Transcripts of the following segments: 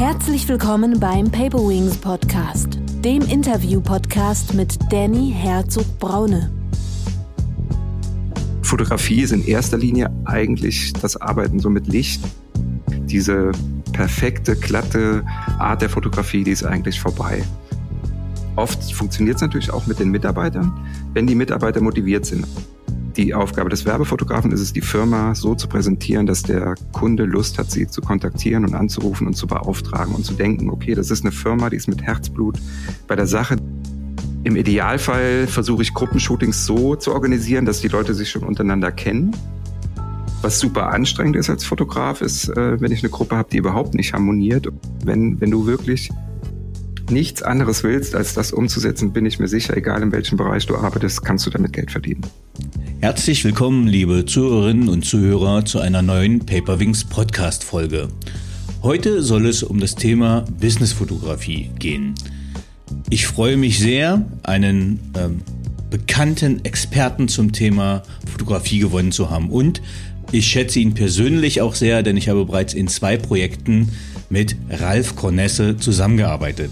Herzlich willkommen beim Paper Wings Podcast, dem Interview-Podcast mit Danny Herzog-Braune. Fotografie ist in erster Linie eigentlich das Arbeiten so mit Licht. Diese perfekte, glatte Art der Fotografie, die ist eigentlich vorbei. Oft funktioniert es natürlich auch mit den Mitarbeitern, wenn die Mitarbeiter motiviert sind. Die Aufgabe des Werbefotografen ist es, die Firma so zu präsentieren, dass der Kunde Lust hat, sie zu kontaktieren und anzurufen und zu beauftragen und zu denken, okay, das ist eine Firma, die ist mit Herzblut bei der Sache. Im Idealfall versuche ich Gruppenshootings so zu organisieren, dass die Leute sich schon untereinander kennen. Was super anstrengend ist als Fotograf, ist, äh, wenn ich eine Gruppe habe, die überhaupt nicht harmoniert. Wenn, wenn du wirklich nichts anderes willst, als das umzusetzen, bin ich mir sicher, egal in welchem Bereich du arbeitest, kannst du damit Geld verdienen. Herzlich willkommen, liebe Zuhörerinnen und Zuhörer, zu einer neuen Paperwings Podcast-Folge. Heute soll es um das Thema Businessfotografie gehen. Ich freue mich sehr, einen ähm, bekannten Experten zum Thema Fotografie gewonnen zu haben. Und ich schätze ihn persönlich auch sehr, denn ich habe bereits in zwei Projekten mit Ralf Cornesse zusammengearbeitet.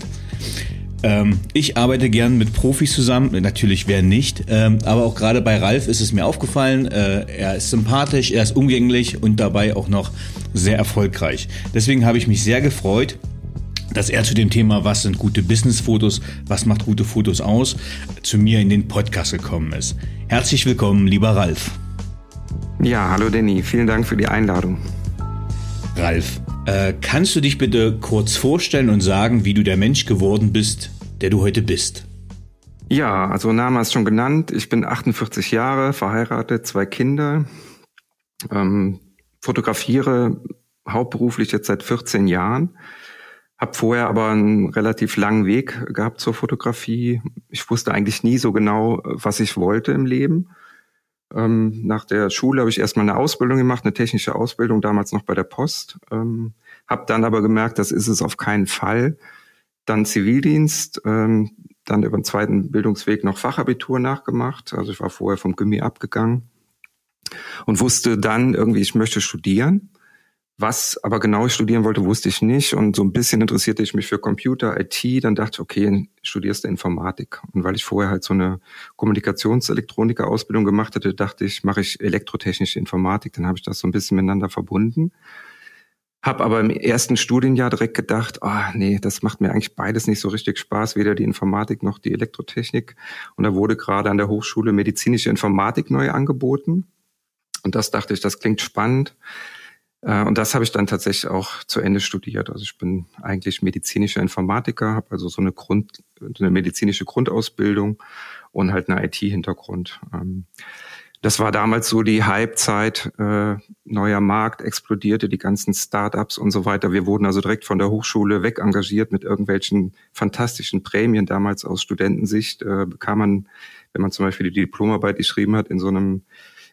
Ähm, ich arbeite gern mit Profis zusammen, natürlich wer nicht, ähm, aber auch gerade bei Ralf ist es mir aufgefallen, äh, er ist sympathisch, er ist umgänglich und dabei auch noch sehr erfolgreich. Deswegen habe ich mich sehr gefreut, dass er zu dem Thema, was sind gute Businessfotos, was macht gute Fotos aus, zu mir in den Podcast gekommen ist. Herzlich willkommen, lieber Ralf. Ja, hallo Danny, vielen Dank für die Einladung. Ralf, äh, kannst du dich bitte kurz vorstellen und sagen, wie du der Mensch geworden bist, der du heute bist? Ja, also Name ist schon genannt. Ich bin 48 Jahre, verheiratet, zwei Kinder, ähm, fotografiere hauptberuflich jetzt seit 14 Jahren. Hab vorher aber einen relativ langen Weg gehabt zur Fotografie. Ich wusste eigentlich nie so genau, was ich wollte im Leben. Ähm, nach der Schule habe ich erstmal eine Ausbildung gemacht, eine technische Ausbildung, damals noch bei der Post. Ähm, habe dann aber gemerkt, das ist es auf keinen Fall. Dann Zivildienst, ähm, dann über den zweiten Bildungsweg noch Fachabitur nachgemacht. Also ich war vorher vom Gimmi abgegangen und wusste dann irgendwie, ich möchte studieren. Was aber genau ich studieren wollte, wusste ich nicht. Und so ein bisschen interessierte ich mich für Computer, IT. Dann dachte ich, okay, studierst du Informatik. Und weil ich vorher halt so eine Kommunikationselektroniker-Ausbildung gemacht hatte, dachte ich, mache ich elektrotechnische Informatik. Dann habe ich das so ein bisschen miteinander verbunden. Hab aber im ersten Studienjahr direkt gedacht, ah oh, nee, das macht mir eigentlich beides nicht so richtig Spaß, weder die Informatik noch die Elektrotechnik. Und da wurde gerade an der Hochschule medizinische Informatik neu angeboten. Und das dachte ich, das klingt spannend. Äh, und das habe ich dann tatsächlich auch zu Ende studiert. Also ich bin eigentlich medizinischer Informatiker, habe also so eine Grund, eine medizinische Grundausbildung und halt eine IT-Hintergrund. Ähm, das war damals so die Hypezeit, äh, neuer Markt explodierte, die ganzen Startups und so weiter. Wir wurden also direkt von der Hochschule weg engagiert mit irgendwelchen fantastischen Prämien. Damals aus Studentensicht äh, bekam man, wenn man zum Beispiel die Diplomarbeit geschrieben hat, in so einem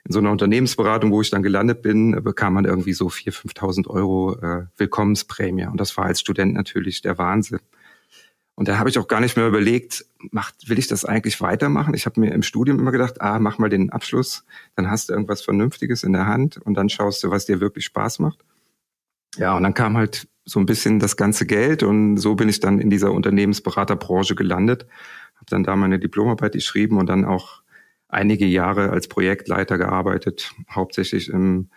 in so einer Unternehmensberatung, wo ich dann gelandet bin, bekam man irgendwie so 4.000, 5.000 Euro äh, Willkommensprämie. Und das war als Student natürlich der Wahnsinn. Und da habe ich auch gar nicht mehr überlegt, macht, will ich das eigentlich weitermachen? Ich habe mir im Studium immer gedacht, ah, mach mal den Abschluss, dann hast du irgendwas Vernünftiges in der Hand und dann schaust du, was dir wirklich Spaß macht. Ja, und dann kam halt so ein bisschen das ganze Geld und so bin ich dann in dieser Unternehmensberaterbranche gelandet, habe dann da meine Diplomarbeit geschrieben und dann auch einige Jahre als Projektleiter gearbeitet, hauptsächlich im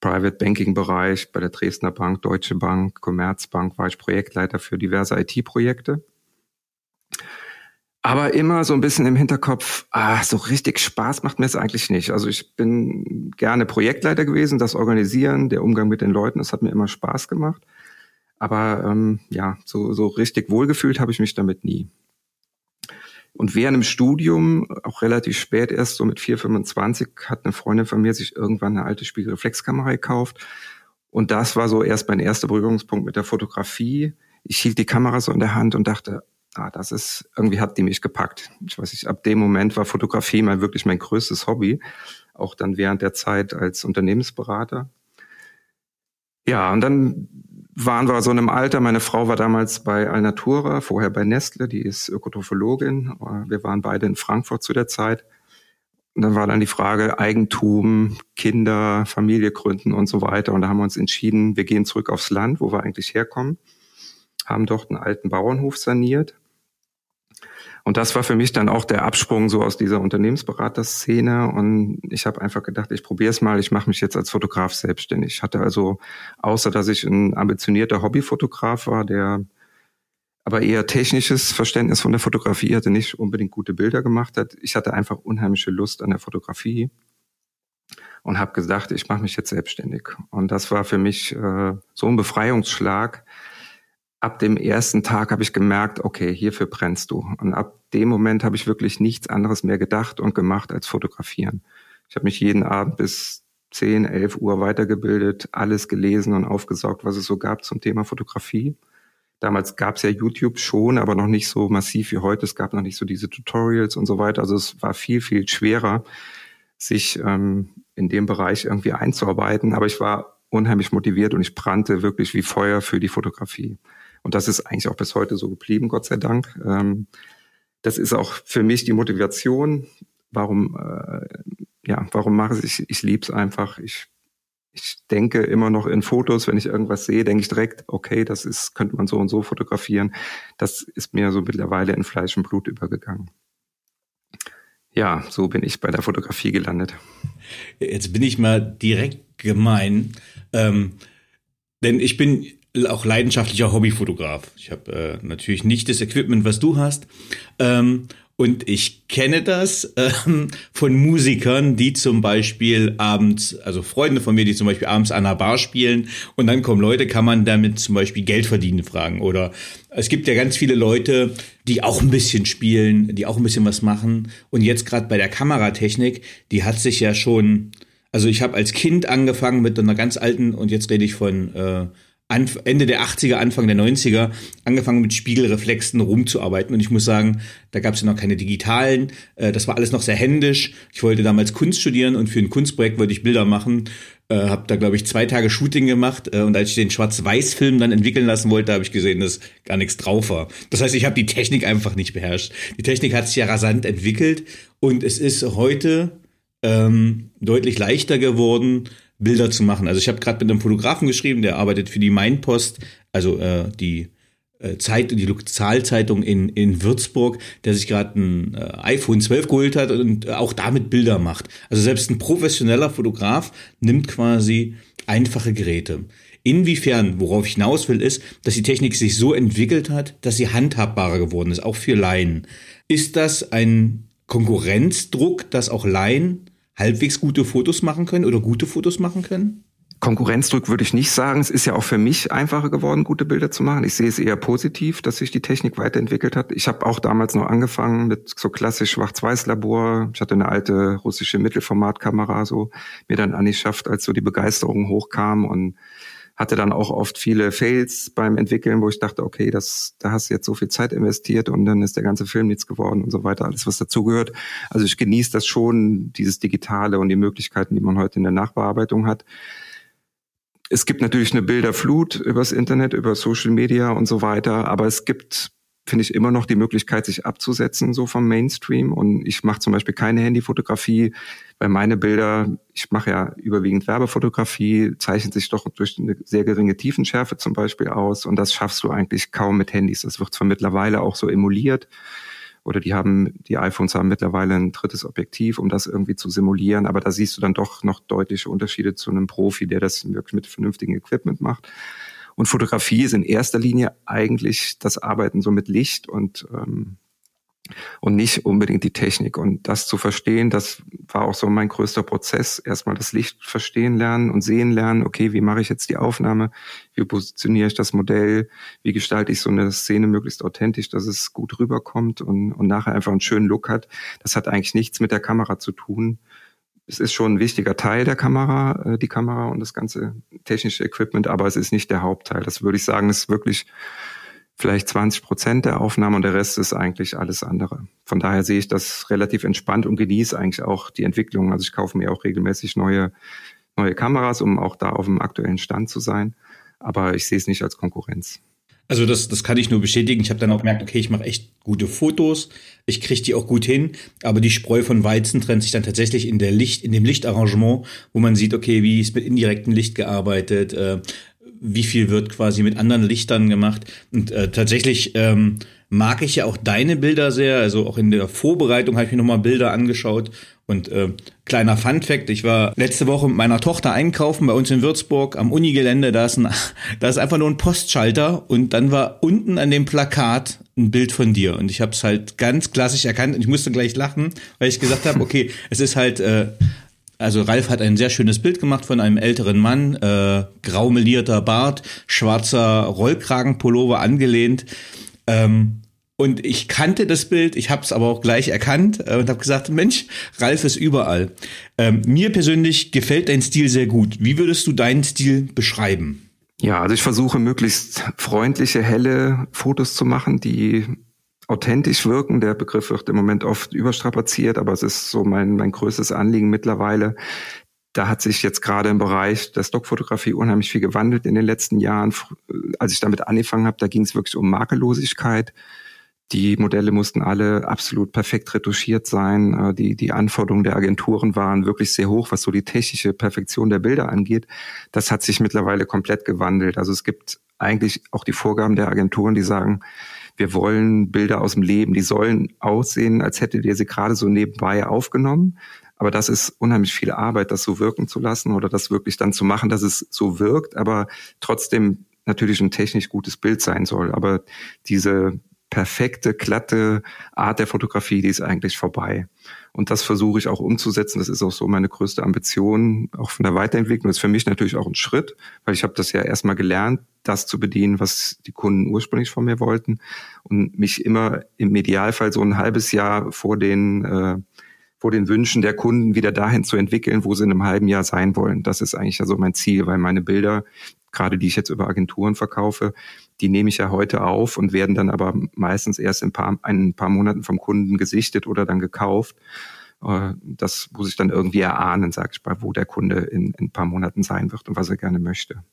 Private Banking Bereich bei der Dresdner Bank, Deutsche Bank, Commerzbank war ich Projektleiter für diverse IT-Projekte. Aber immer so ein bisschen im Hinterkopf, ah, so richtig Spaß macht mir es eigentlich nicht. Also ich bin gerne Projektleiter gewesen, das Organisieren, der Umgang mit den Leuten, das hat mir immer Spaß gemacht. Aber ähm, ja, so, so richtig wohlgefühlt habe ich mich damit nie. Und während dem Studium, auch relativ spät erst, so mit 4,25, hat eine Freundin von mir sich irgendwann eine alte Spiegelreflexkamera gekauft. Und das war so erst mein erster Berührungspunkt mit der Fotografie. Ich hielt die Kamera so in der Hand und dachte, ah, das ist, irgendwie hat die mich gepackt. Ich weiß nicht, ab dem Moment war Fotografie mal wirklich mein größtes Hobby. Auch dann während der Zeit als Unternehmensberater. Ja, und dann waren wir so in einem Alter, meine Frau war damals bei Alnatura, vorher bei Nestle, die ist Ökotrophologin. Wir waren beide in Frankfurt zu der Zeit. Und dann war dann die Frage Eigentum, Kinder, Familie gründen und so weiter. Und da haben wir uns entschieden, wir gehen zurück aufs Land, wo wir eigentlich herkommen. haben dort einen alten Bauernhof saniert. Und das war für mich dann auch der Absprung so aus dieser Unternehmensberaterszene. Und ich habe einfach gedacht, ich probiere es mal, ich mache mich jetzt als Fotograf selbstständig. Ich hatte also, außer dass ich ein ambitionierter Hobbyfotograf war, der aber eher technisches Verständnis von der Fotografie hatte, nicht unbedingt gute Bilder gemacht hat. Ich hatte einfach unheimliche Lust an der Fotografie und habe gesagt, ich mache mich jetzt selbstständig. Und das war für mich äh, so ein Befreiungsschlag. Ab dem ersten Tag habe ich gemerkt, okay, hierfür brennst du. Und ab dem Moment habe ich wirklich nichts anderes mehr gedacht und gemacht als fotografieren. Ich habe mich jeden Abend bis 10, 11 Uhr weitergebildet, alles gelesen und aufgesaugt, was es so gab zum Thema Fotografie. Damals gab es ja YouTube schon, aber noch nicht so massiv wie heute. Es gab noch nicht so diese Tutorials und so weiter. Also es war viel, viel schwerer, sich ähm, in dem Bereich irgendwie einzuarbeiten. Aber ich war unheimlich motiviert und ich brannte wirklich wie Feuer für die Fotografie. Und das ist eigentlich auch bis heute so geblieben, Gott sei Dank. Ähm, das ist auch für mich die Motivation. Warum, äh, ja, warum mache ich es? Ich, liebe es einfach. Ich, ich denke immer noch in Fotos, wenn ich irgendwas sehe, denke ich direkt, okay, das ist, könnte man so und so fotografieren. Das ist mir so mittlerweile in Fleisch und Blut übergegangen ja, so bin ich bei der Fotografie gelandet. Jetzt bin ich mal direkt gemein, ähm, denn ich bin auch leidenschaftlicher Hobbyfotograf. Ich habe äh, natürlich nicht das Equipment, was du hast. Ähm, und ich kenne das ähm, von Musikern, die zum Beispiel abends, also Freunde von mir, die zum Beispiel abends an einer Bar spielen und dann kommen Leute, kann man damit zum Beispiel Geld verdienen, fragen. Oder es gibt ja ganz viele Leute, die auch ein bisschen spielen, die auch ein bisschen was machen. Und jetzt gerade bei der Kameratechnik, die hat sich ja schon, also ich habe als Kind angefangen mit einer ganz alten, und jetzt rede ich von äh, Ende der 80er, Anfang der 90er angefangen mit Spiegelreflexen rumzuarbeiten. Und ich muss sagen, da gab es ja noch keine digitalen. Äh, das war alles noch sehr händisch. Ich wollte damals Kunst studieren und für ein Kunstprojekt wollte ich Bilder machen. Äh, habe da, glaube ich, zwei Tage Shooting gemacht. Äh, und als ich den Schwarz-Weiß-Film dann entwickeln lassen wollte, habe ich gesehen, dass gar nichts drauf war. Das heißt, ich habe die Technik einfach nicht beherrscht. Die Technik hat sich ja rasant entwickelt. Und es ist heute ähm, deutlich leichter geworden, Bilder zu machen. Also ich habe gerade mit einem Fotografen geschrieben, der arbeitet für die Mainpost, also äh, die äh, Zeit, die Lokalzeitung in, in Würzburg, der sich gerade ein äh, iPhone 12 geholt hat und äh, auch damit Bilder macht. Also selbst ein professioneller Fotograf nimmt quasi einfache Geräte. Inwiefern, worauf ich hinaus will, ist, dass die Technik sich so entwickelt hat, dass sie handhabbarer geworden ist, auch für Laien. Ist das ein Konkurrenzdruck, dass auch Laien halbwegs gute Fotos machen können oder gute Fotos machen können? Konkurrenzdruck würde ich nicht sagen. Es ist ja auch für mich einfacher geworden, gute Bilder zu machen. Ich sehe es eher positiv, dass sich die Technik weiterentwickelt hat. Ich habe auch damals noch angefangen mit so klassisch Schwarz-Weiß-Labor. Ich hatte eine alte russische Mittelformatkamera so mir dann angeschafft, als so die Begeisterung hochkam und hatte dann auch oft viele Fails beim Entwickeln, wo ich dachte, okay, das, da hast du jetzt so viel Zeit investiert und dann ist der ganze Film nichts geworden und so weiter, alles was dazugehört. Also ich genieße das schon, dieses Digitale und die Möglichkeiten, die man heute in der Nachbearbeitung hat. Es gibt natürlich eine Bilderflut übers Internet, über Social Media und so weiter, aber es gibt finde ich immer noch die Möglichkeit, sich abzusetzen so vom Mainstream. Und ich mache zum Beispiel keine Handyfotografie, weil meine Bilder, ich mache ja überwiegend Werbefotografie, zeichnen sich doch durch eine sehr geringe Tiefenschärfe zum Beispiel aus. Und das schaffst du eigentlich kaum mit Handys. Das wird zwar mittlerweile auch so emuliert. Oder die haben, die iPhones haben mittlerweile ein drittes Objektiv, um das irgendwie zu simulieren. Aber da siehst du dann doch noch deutliche Unterschiede zu einem Profi, der das wirklich mit vernünftigem Equipment macht. Und Fotografie ist in erster Linie eigentlich das Arbeiten so mit Licht und ähm, und nicht unbedingt die Technik. Und das zu verstehen, das war auch so mein größter Prozess. Erstmal das Licht verstehen lernen und sehen lernen. Okay, wie mache ich jetzt die Aufnahme? Wie positioniere ich das Modell? Wie gestalte ich so eine Szene möglichst authentisch, dass es gut rüberkommt und, und nachher einfach einen schönen Look hat? Das hat eigentlich nichts mit der Kamera zu tun, es ist schon ein wichtiger Teil der Kamera, äh, die Kamera und das ganze technische Equipment, aber es ist nicht der Hauptteil. Das würde ich sagen, ist wirklich vielleicht 20 Prozent der Aufnahme und der Rest ist eigentlich alles andere. Von daher sehe ich das relativ entspannt und genieße eigentlich auch die Entwicklung. Also ich kaufe mir auch regelmäßig neue, neue Kameras, um auch da auf dem aktuellen Stand zu sein. Aber ich sehe es nicht als Konkurrenz. Also das, das kann ich nur bestätigen. Ich habe dann auch gemerkt, okay, ich mache echt gute Fotos, ich kriege die auch gut hin, aber die Spreu von Weizen trennt sich dann tatsächlich in der Licht, in dem Lichtarrangement, wo man sieht, okay, wie ist mit indirektem Licht gearbeitet, äh, wie viel wird quasi mit anderen Lichtern gemacht. Und äh, tatsächlich ähm, mag ich ja auch deine Bilder sehr. Also auch in der Vorbereitung habe ich mir nochmal Bilder angeschaut. Und äh, kleiner Fun Fact, ich war letzte Woche mit meiner Tochter einkaufen bei uns in Würzburg am Unigelände. Da ist, ein, da ist einfach nur ein Postschalter und dann war unten an dem Plakat ein Bild von dir. Und ich habe es halt ganz klassisch erkannt und ich musste gleich lachen, weil ich gesagt habe, okay, es ist halt äh, also Ralf hat ein sehr schönes Bild gemacht von einem älteren Mann, äh, graumelierter Bart, schwarzer Rollkragenpullover angelehnt. Ähm, und ich kannte das Bild, ich habe es aber auch gleich erkannt äh, und habe gesagt, Mensch, Ralf ist überall. Ähm, mir persönlich gefällt dein Stil sehr gut. Wie würdest du deinen Stil beschreiben? Ja, also ich versuche möglichst freundliche, helle Fotos zu machen, die authentisch wirken. Der Begriff wird im Moment oft überstrapaziert, aber es ist so mein, mein größtes Anliegen mittlerweile. Da hat sich jetzt gerade im Bereich der Stockfotografie unheimlich viel gewandelt in den letzten Jahren. Als ich damit angefangen habe, da ging es wirklich um Makellosigkeit. Die Modelle mussten alle absolut perfekt retuschiert sein. Äh, die, die Anforderungen der Agenturen waren wirklich sehr hoch, was so die technische Perfektion der Bilder angeht. Das hat sich mittlerweile komplett gewandelt. Also es gibt eigentlich auch die Vorgaben der Agenturen, die sagen, wir wollen Bilder aus dem Leben, die sollen aussehen, als hättet ihr sie gerade so nebenbei aufgenommen. Aber das ist unheimlich viel Arbeit, das so wirken zu lassen oder das wirklich dann zu machen, dass es so wirkt, aber trotzdem natürlich ein technisch gutes Bild sein soll. Aber diese perfekte, glatte Art der Fotografie, die ist eigentlich vorbei. Und das versuche ich auch umzusetzen. Das ist auch so meine größte Ambition, auch von der Weiterentwicklung. Das ist für mich natürlich auch ein Schritt, weil ich habe das ja erstmal gelernt, das zu bedienen, was die Kunden ursprünglich von mir wollten. Und mich immer im Idealfall so ein halbes Jahr vor den, äh, vor den Wünschen der Kunden wieder dahin zu entwickeln, wo sie in einem halben Jahr sein wollen. Das ist eigentlich also mein Ziel, weil meine Bilder, gerade die ich jetzt über Agenturen verkaufe, die nehme ich ja heute auf und werden dann aber meistens erst in paar, ein paar Monaten vom Kunden gesichtet oder dann gekauft. Äh, das muss ich dann irgendwie erahnen, sag ich mal, wo der Kunde in, in ein paar Monaten sein wird und was er gerne möchte.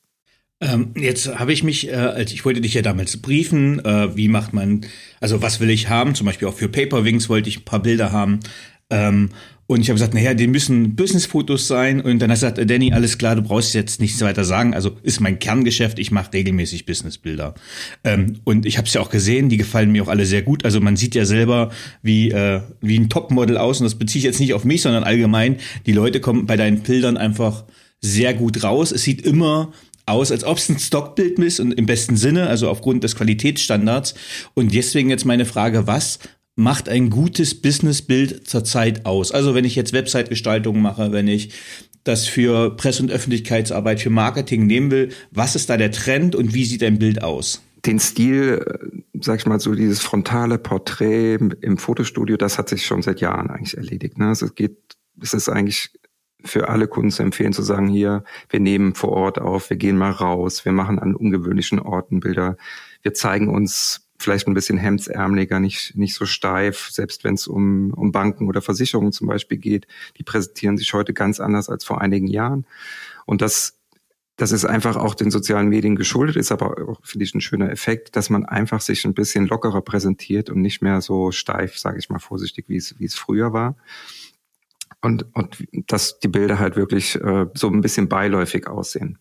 Ähm, jetzt habe ich mich, äh, als ich wollte dich ja damals briefen, äh, wie macht man, also was will ich haben? Zum Beispiel auch für Paperwings wollte ich ein paar Bilder haben. Ähm, und ich habe gesagt, naja, die müssen Business-Fotos sein. Und dann hat er gesagt, Danny, alles klar, du brauchst jetzt nichts weiter sagen. Also ist mein Kerngeschäft, ich mache regelmäßig Businessbilder. Ähm, und ich habe es ja auch gesehen, die gefallen mir auch alle sehr gut. Also man sieht ja selber wie, äh, wie ein Topmodel aus. Und das beziehe ich jetzt nicht auf mich, sondern allgemein. Die Leute kommen bei deinen Bildern einfach sehr gut raus. Es sieht immer aus, als ob es ein Stockbild ist und im besten Sinne, also aufgrund des Qualitätsstandards. Und deswegen jetzt meine Frage, was macht ein gutes Businessbild zurzeit aus? Also wenn ich jetzt Website-Gestaltung mache, wenn ich das für Presse- und Öffentlichkeitsarbeit, für Marketing nehmen will, was ist da der Trend und wie sieht ein Bild aus? Den Stil, äh, sag ich mal so, dieses frontale Porträt im Fotostudio, das hat sich schon seit Jahren eigentlich erledigt. Ne? Also es geht, es ist eigentlich für alle Kunden zu empfehlen, zu sagen, hier, wir nehmen vor Ort auf, wir gehen mal raus, wir machen an ungewöhnlichen Orten Bilder, wir zeigen uns vielleicht ein bisschen hemdsärmeliger, nicht, nicht so steif, selbst wenn es um, um Banken oder Versicherungen zum Beispiel geht. Die präsentieren sich heute ganz anders als vor einigen Jahren. Und das, das ist einfach auch den sozialen Medien geschuldet, ist aber auch, finde ich, ein schöner Effekt, dass man einfach sich ein bisschen lockerer präsentiert und nicht mehr so steif, sage ich mal vorsichtig, wie es, wie es früher war. Und, und dass die Bilder halt wirklich äh, so ein bisschen beiläufig aussehen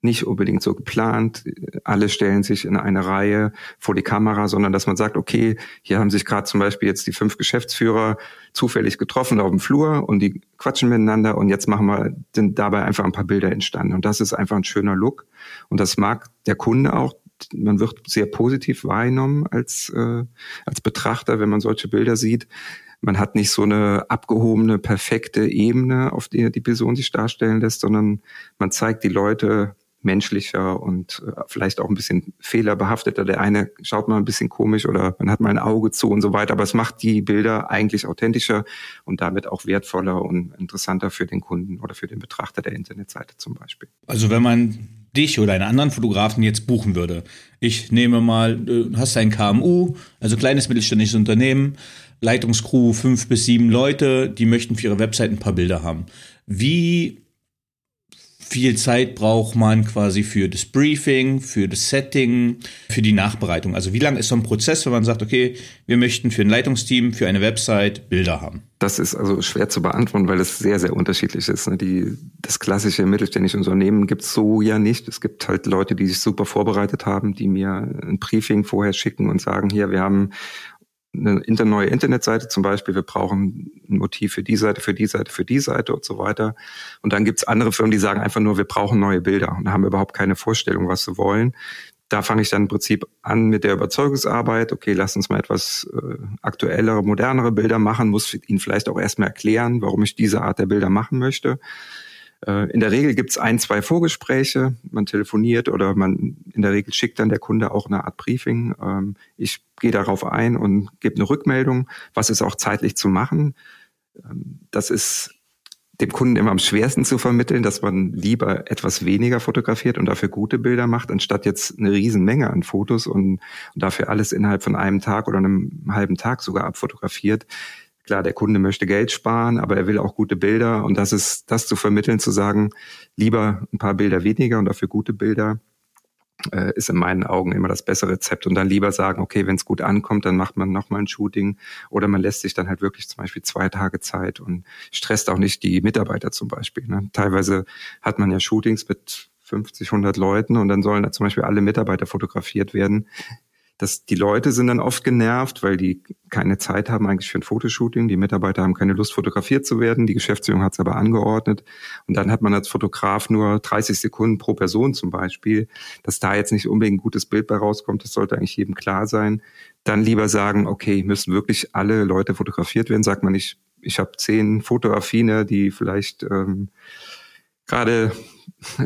nicht unbedingt so geplant. Alle stellen sich in eine Reihe vor die Kamera, sondern dass man sagt, okay, hier haben sich gerade zum Beispiel jetzt die fünf Geschäftsführer zufällig getroffen auf dem Flur und die quatschen miteinander und jetzt machen wir sind dabei einfach ein paar Bilder entstanden. Und das ist einfach ein schöner Look. Und das mag der Kunde auch. Man wird sehr positiv wahrgenommen als, äh, als Betrachter, wenn man solche Bilder sieht. Man hat nicht so eine abgehobene, perfekte Ebene, auf der die Person sich darstellen lässt, sondern man zeigt die Leute menschlicher und äh, vielleicht auch ein bisschen fehlerbehafteter. Der eine schaut mal ein bisschen komisch oder man hat mal ein Auge zu und so weiter, aber es macht die Bilder eigentlich authentischer und damit auch wertvoller und interessanter für den Kunden oder für den Betrachter der Internetseite zum Beispiel. Also wenn man dich oder einen anderen Fotografen jetzt buchen würde, ich nehme mal, du hast ein KMU, also kleines mittelständisches Unternehmen, Leitungscrew fünf bis sieben Leute, die möchten für ihre Website ein paar Bilder haben. Wie viel Zeit braucht man quasi für das Briefing, für das Setting, für die Nachbereitung? Also wie lang ist so ein Prozess, wenn man sagt, okay, wir möchten für ein Leitungsteam, für eine Website Bilder haben? Das ist also schwer zu beantworten, weil es sehr, sehr unterschiedlich ist. Ne? Die, das klassische mittelständische Unternehmen gibt es so ja nicht. Es gibt halt Leute, die sich super vorbereitet haben, die mir ein Briefing vorher schicken und sagen, hier, wir haben eine neue Internetseite zum Beispiel, wir brauchen ein Motiv für die Seite, für die Seite, für die Seite und so weiter. Und dann gibt's andere Firmen, die sagen einfach nur, wir brauchen neue Bilder und haben überhaupt keine Vorstellung, was sie wollen. Da fange ich dann im Prinzip an mit der Überzeugungsarbeit. Okay, lass uns mal etwas äh, aktuellere, modernere Bilder machen, muss Ihnen vielleicht auch erstmal erklären, warum ich diese Art der Bilder machen möchte. Äh, in der Regel gibt es ein, zwei Vorgespräche, man telefoniert oder man in der Regel schickt dann der Kunde auch eine Art Briefing. Ähm, ich gehe darauf ein und gebe eine Rückmeldung, was ist auch zeitlich zu machen. Ähm, das ist dem Kunden immer am schwersten zu vermitteln, dass man lieber etwas weniger fotografiert und dafür gute Bilder macht, anstatt jetzt eine Riesenmenge an Fotos und, und dafür alles innerhalb von einem Tag oder einem halben Tag sogar abfotografiert Klar, der Kunde möchte Geld sparen, aber er will auch gute Bilder und das ist das zu vermitteln, zu sagen, lieber ein paar Bilder weniger und dafür gute Bilder, äh, ist in meinen Augen immer das bessere Rezept und dann lieber sagen, okay, wenn es gut ankommt, dann macht man nochmal ein Shooting oder man lässt sich dann halt wirklich zum Beispiel zwei Tage Zeit und stresst auch nicht die Mitarbeiter zum Beispiel. Ne? Teilweise hat man ja Shootings mit 50, 100 Leuten und dann sollen da zum Beispiel alle Mitarbeiter fotografiert werden dass die Leute sind dann oft genervt, weil die keine Zeit haben eigentlich für ein Fotoshooting. Die Mitarbeiter haben keine Lust, fotografiert zu werden. Die Geschäftsführung hat es aber angeordnet. Und dann hat man als Fotograf nur 30 Sekunden pro Person zum Beispiel. Dass da jetzt nicht unbedingt ein gutes Bild bei rauskommt, das sollte eigentlich jedem klar sein. Dann lieber sagen, okay, müssen wirklich alle Leute fotografiert werden. Sagt man nicht, ich habe zehn Fotoaffine, die vielleicht ähm, gerade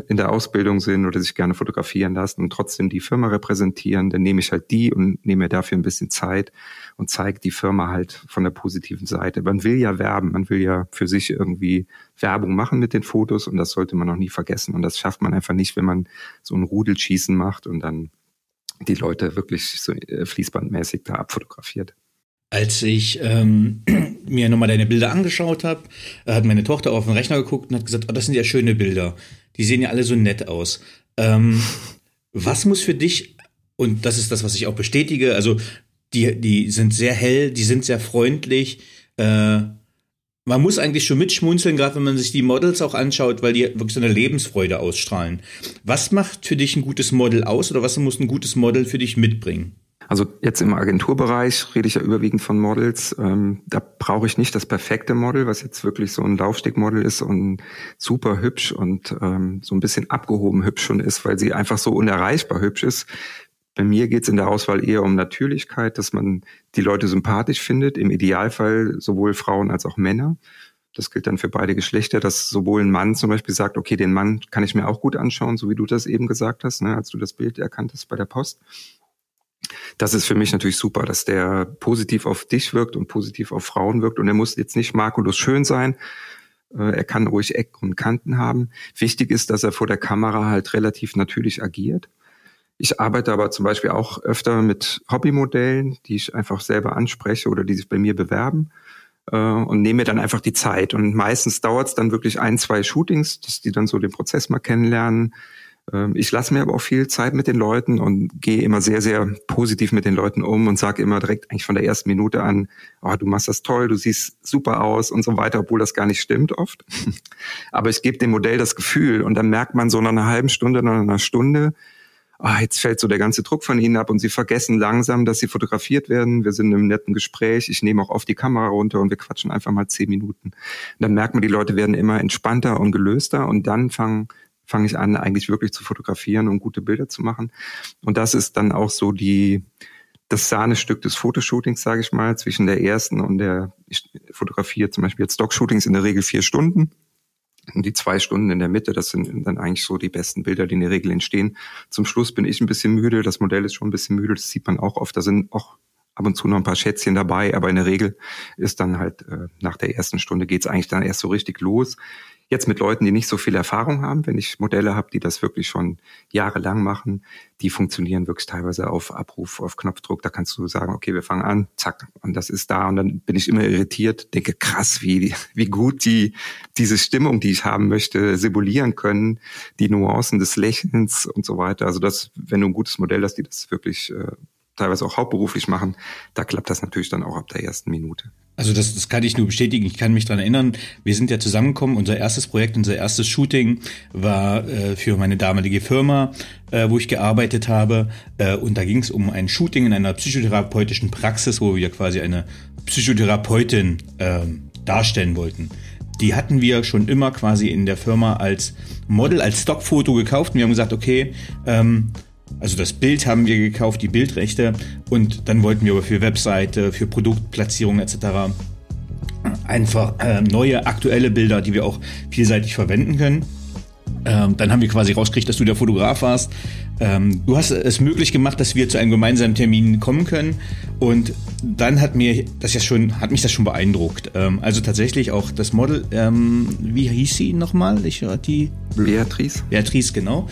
in der Ausbildung sind oder sich gerne fotografieren lassen und trotzdem die Firma repräsentieren, dann nehme ich halt die und nehme mir dafür ein bisschen Zeit und zeige die Firma halt von der positiven Seite. Man will ja werben, man will ja für sich irgendwie Werbung machen mit den Fotos und das sollte man auch nie vergessen. Und das schafft man einfach nicht, wenn man so ein Rudelschießen macht und dann die Leute wirklich so äh, fließbandmäßig da abfotografiert. Als ich ähm, mir nochmal deine Bilder angeschaut habe, hat meine Tochter auf den Rechner geguckt und hat gesagt, oh, das sind ja schöne Bilder. Die sehen ja alle so nett aus. Ähm, was muss für dich, und das ist das, was ich auch bestätige, also die, die sind sehr hell, die sind sehr freundlich. Äh, man muss eigentlich schon mitschmunzeln, gerade wenn man sich die Models auch anschaut, weil die wirklich so eine Lebensfreude ausstrahlen. Was macht für dich ein gutes Model aus oder was muss ein gutes Model für dich mitbringen? Also jetzt im Agenturbereich rede ich ja überwiegend von Models. Ähm, da brauche ich nicht das perfekte Model, was jetzt wirklich so ein Laufstegmodel ist und super hübsch und ähm, so ein bisschen abgehoben hübsch schon ist, weil sie einfach so unerreichbar hübsch ist. Bei mir geht es in der Auswahl eher um Natürlichkeit, dass man die Leute sympathisch findet, im Idealfall sowohl Frauen als auch Männer. Das gilt dann für beide Geschlechter, dass sowohl ein Mann zum Beispiel sagt, okay, den Mann kann ich mir auch gut anschauen, so wie du das eben gesagt hast, ne, als du das Bild erkannt hast bei der Post das ist für mich natürlich super, dass der positiv auf dich wirkt und positiv auf Frauen wirkt. Und er muss jetzt nicht makellos schön sein. Äh, er kann ruhig Ecken und Kanten haben. Wichtig ist, dass er vor der Kamera halt relativ natürlich agiert. Ich arbeite aber zum Beispiel auch öfter mit Hobbymodellen, die ich einfach selber anspreche oder die sich bei mir bewerben äh, und nehme mir dann einfach die Zeit. Und meistens dauert es dann wirklich ein, zwei Shootings, dass die dann so den Prozess mal kennenlernen, ich lasse mir aber auch viel Zeit mit den Leuten und gehe immer sehr, sehr positiv mit den Leuten um und sage immer direkt eigentlich von der ersten Minute an, oh, du machst das toll, du siehst super aus und so weiter, obwohl das gar nicht stimmt oft. aber ich gebe dem Modell das Gefühl und dann merkt man so nach einer halben Stunde, nach einer Stunde, oh, jetzt fällt so der ganze Druck von ihnen ab und sie vergessen langsam, dass sie fotografiert werden. Wir sind im netten Gespräch. Ich nehme auch oft die Kamera runter und wir quatschen einfach mal zehn Minuten. Und dann merkt man, die Leute werden immer entspannter und gelöster und dann fangen fange ich an, eigentlich wirklich zu fotografieren und gute Bilder zu machen. Und das ist dann auch so die, das Sahnestück des Fotoshootings, sage ich mal, zwischen der ersten und der, ich fotografiere zum Beispiel jetzt Stock-Shootings in der Regel vier Stunden. Und die zwei Stunden in der Mitte, das sind dann eigentlich so die besten Bilder, die in der Regel entstehen. Zum Schluss bin ich ein bisschen müde, das Modell ist schon ein bisschen müde, das sieht man auch oft. Da sind auch ab und zu noch ein paar Schätzchen dabei, aber in der Regel ist dann halt äh, nach der ersten Stunde geht's eigentlich dann erst so richtig los. Jetzt mit Leuten, die nicht so viel Erfahrung haben, wenn ich Modelle habe, die das wirklich schon jahrelang machen, die funktionieren wirklich teilweise auf Abruf, auf Knopfdruck. Da kannst du sagen, okay, wir fangen an, zack, und das ist da. Und dann bin ich immer irritiert, denke, krass, wie, wie gut die diese Stimmung, die ich haben möchte, simulieren können, die Nuancen des Lächelns und so weiter. Also das, wenn du ein gutes Modell hast, die das wirklich äh, teilweise auch hauptberuflich machen, da klappt das natürlich dann auch ab der ersten Minute. Also das, das kann ich nur bestätigen. Ich kann mich dran erinnern, wir sind ja zusammengekommen. Unser erstes Projekt, unser erstes Shooting war äh, für meine damalige Firma, äh, wo ich gearbeitet habe. Äh, und da ging es um ein Shooting in einer psychotherapeutischen Praxis, wo wir quasi eine Psychotherapeutin äh, darstellen wollten. Die hatten wir schon immer quasi in der Firma als Model, als Stockfoto gekauft. Und wir haben gesagt, okay, ähm, also das Bild haben wir gekauft, die Bildrechte und dann wollten wir aber für Webseite, für Produktplatzierung etc. einfach äh, neue aktuelle Bilder, die wir auch vielseitig verwenden können. Ähm, dann haben wir quasi rausgekriegt, dass du der Fotograf warst. Ähm, du hast es möglich gemacht, dass wir zu einem gemeinsamen Termin kommen können. Und dann hat mir das ja schon, hat mich das schon beeindruckt. Ähm, also tatsächlich auch das Model, ähm, wie hieß sie nochmal? Ich die Beatrice. Beatrice, genau.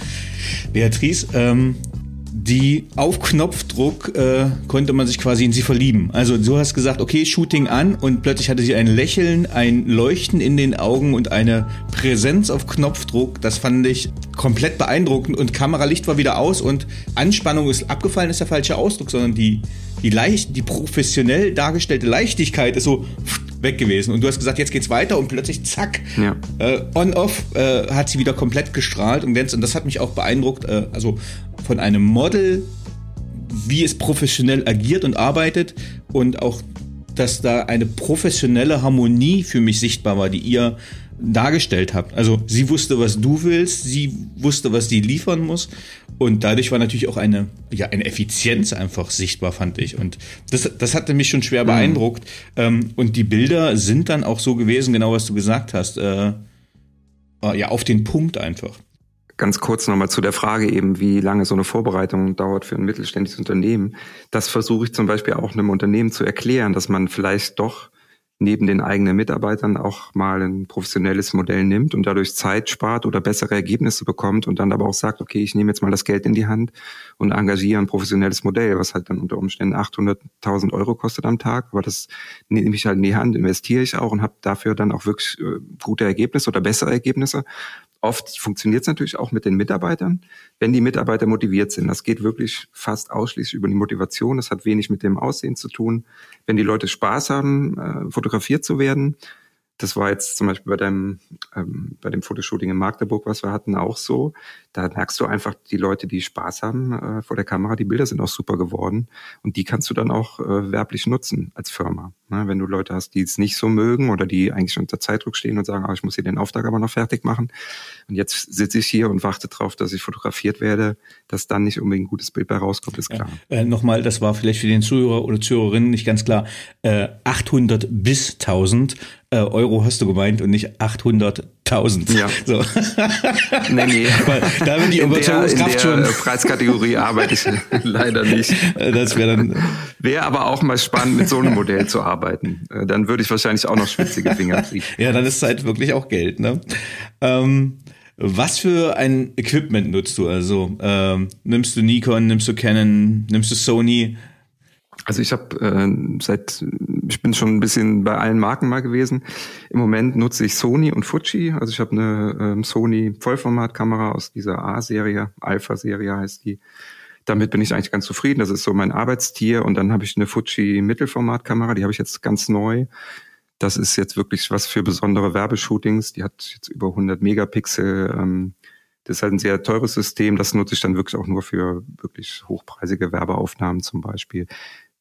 Beatrice, ähm, die auf Knopfdruck äh, konnte man sich quasi in sie verlieben. Also du hast gesagt, okay, Shooting an und plötzlich hatte sie ein Lächeln, ein Leuchten in den Augen und eine Präsenz auf Knopfdruck. Das fand ich komplett beeindruckend und Kameralicht war wieder aus und Anspannung ist abgefallen, ist der falsche Ausdruck, sondern die die leicht, die professionell dargestellte Leichtigkeit ist so weg gewesen. Und du hast gesagt, jetzt geht's weiter und plötzlich zack, ja. äh, on-off äh, hat sie wieder komplett gestrahlt und. Und das hat mich auch beeindruckt. Äh, also von einem Model, wie es professionell agiert und arbeitet und auch, dass da eine professionelle Harmonie für mich sichtbar war, die ihr dargestellt habt. Also sie wusste, was du willst, sie wusste, was sie liefern muss und dadurch war natürlich auch eine, ja, eine Effizienz einfach sichtbar, fand ich. Und das, das hatte mich schon schwer mhm. beeindruckt. Mhm. und die Bilder sind dann auch so gewesen, genau was du gesagt hast, äh, äh, ja, auf den Punkt einfach. Ganz kurz nochmal zu der Frage eben, wie lange so eine Vorbereitung dauert für ein mittelständisches Unternehmen. Das versuche ich zum Beispiel auch einem Unternehmen zu erklären, dass man vielleicht doch neben den eigenen Mitarbeitern auch mal ein professionelles Modell nimmt und dadurch Zeit spart oder bessere Ergebnisse bekommt und dann aber auch sagt, okay, ich nehme jetzt mal das Geld in die Hand und engagiere ein professionelles Modell, was halt dann unter Umständen 800.000 Euro kostet am Tag, aber das nehme ich halt in die Hand, investiere ich auch und habe dafür dann auch wirklich äh, gute Ergebnisse oder bessere Ergebnisse, Oft funktioniert es natürlich auch mit den Mitarbeitern, wenn die Mitarbeiter motiviert sind. Das geht wirklich fast ausschließlich über die Motivation. Das hat wenig mit dem Aussehen zu tun. Wenn die Leute Spaß haben, äh, fotografiert zu werden, das war jetzt zum Beispiel bei deinem, ähm, bei dem Fotoshooting in Magdeburg, was wir hatten, auch so. Da merkst du einfach die Leute, die Spaß haben äh, vor der Kamera. Die Bilder sind auch super geworden und die kannst du dann auch äh, werblich nutzen als Firma. Ne? Wenn du Leute hast, die es nicht so mögen oder die eigentlich unter Zeitdruck stehen und sagen, ah, ich muss hier den Auftrag aber noch fertig machen. Und jetzt sitze ich hier und warte darauf, dass ich fotografiert werde, dass dann nicht unbedingt ein gutes Bild bei rauskommt, ist klar. Ja, äh, Nochmal, das war vielleicht für den Zuhörer oder Zuhörerinnen nicht ganz klar. Äh, 800 bis 1000 äh, Euro hast du gemeint und nicht 800.000. Ja. So. nee, nee. Weil da bin die Überzeugungskraft schon. Preiskategorie arbeite ich leider nicht. Das wäre dann. Wäre aber auch mal spannend, mit so einem Modell zu arbeiten. Äh, dann würde ich wahrscheinlich auch noch schwitzige Finger kriegen. Ja, dann ist halt wirklich auch Geld, ne? Ähm, was für ein Equipment nutzt du? Also ähm, nimmst du Nikon, nimmst du Canon, nimmst du Sony? Also ich habe äh, seit, ich bin schon ein bisschen bei allen Marken mal gewesen. Im Moment nutze ich Sony und Fuji. Also ich habe eine ähm, Sony Vollformatkamera aus dieser A-Serie, Alpha-Serie heißt die. Damit bin ich eigentlich ganz zufrieden. Das ist so mein Arbeitstier. Und dann habe ich eine Fuji Mittelformatkamera, die habe ich jetzt ganz neu. Das ist jetzt wirklich was für besondere Werbeshootings. Die hat jetzt über 100 Megapixel. Ähm, das ist halt ein sehr teures System. Das nutze ich dann wirklich auch nur für wirklich hochpreisige Werbeaufnahmen zum Beispiel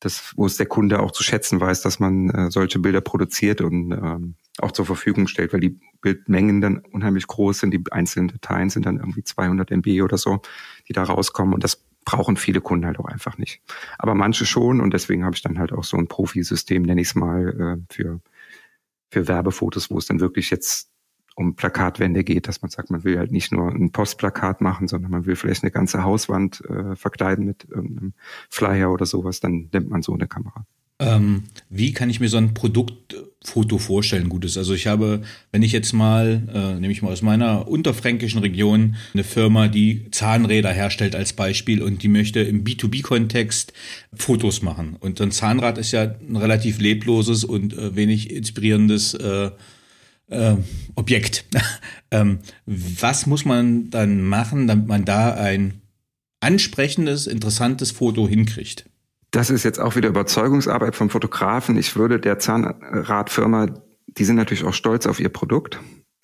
das, wo es der Kunde auch zu schätzen weiß, dass man äh, solche Bilder produziert und ähm, auch zur Verfügung stellt, weil die Bildmengen dann unheimlich groß sind. Die einzelnen Dateien sind dann irgendwie 200 MB oder so, die da rauskommen und das brauchen viele Kunden halt auch einfach nicht. Aber manche schon und deswegen habe ich dann halt auch so ein Profisystem, nenne ich es mal, äh, für, für Werbefotos, wo es dann wirklich jetzt um Plakatwände geht, dass man sagt, man will halt nicht nur ein Postplakat machen, sondern man will vielleicht eine ganze Hauswand äh, verkleiden mit irgendeinem Flyer oder sowas, dann nimmt man so eine Kamera. Ähm, wie kann ich mir so ein Produktfoto vorstellen, gutes? Also ich habe, wenn ich jetzt mal, äh, nehme ich mal aus meiner unterfränkischen Region, eine Firma, die Zahnräder herstellt als Beispiel und die möchte im B2B-Kontext Fotos machen. Und ein Zahnrad ist ja ein relativ lebloses und äh, wenig inspirierendes äh, äh, Objekt. ähm, was muss man dann machen, damit man da ein ansprechendes, interessantes Foto hinkriegt? Das ist jetzt auch wieder Überzeugungsarbeit vom Fotografen. Ich würde der Zahnradfirma, die sind natürlich auch stolz auf ihr Produkt.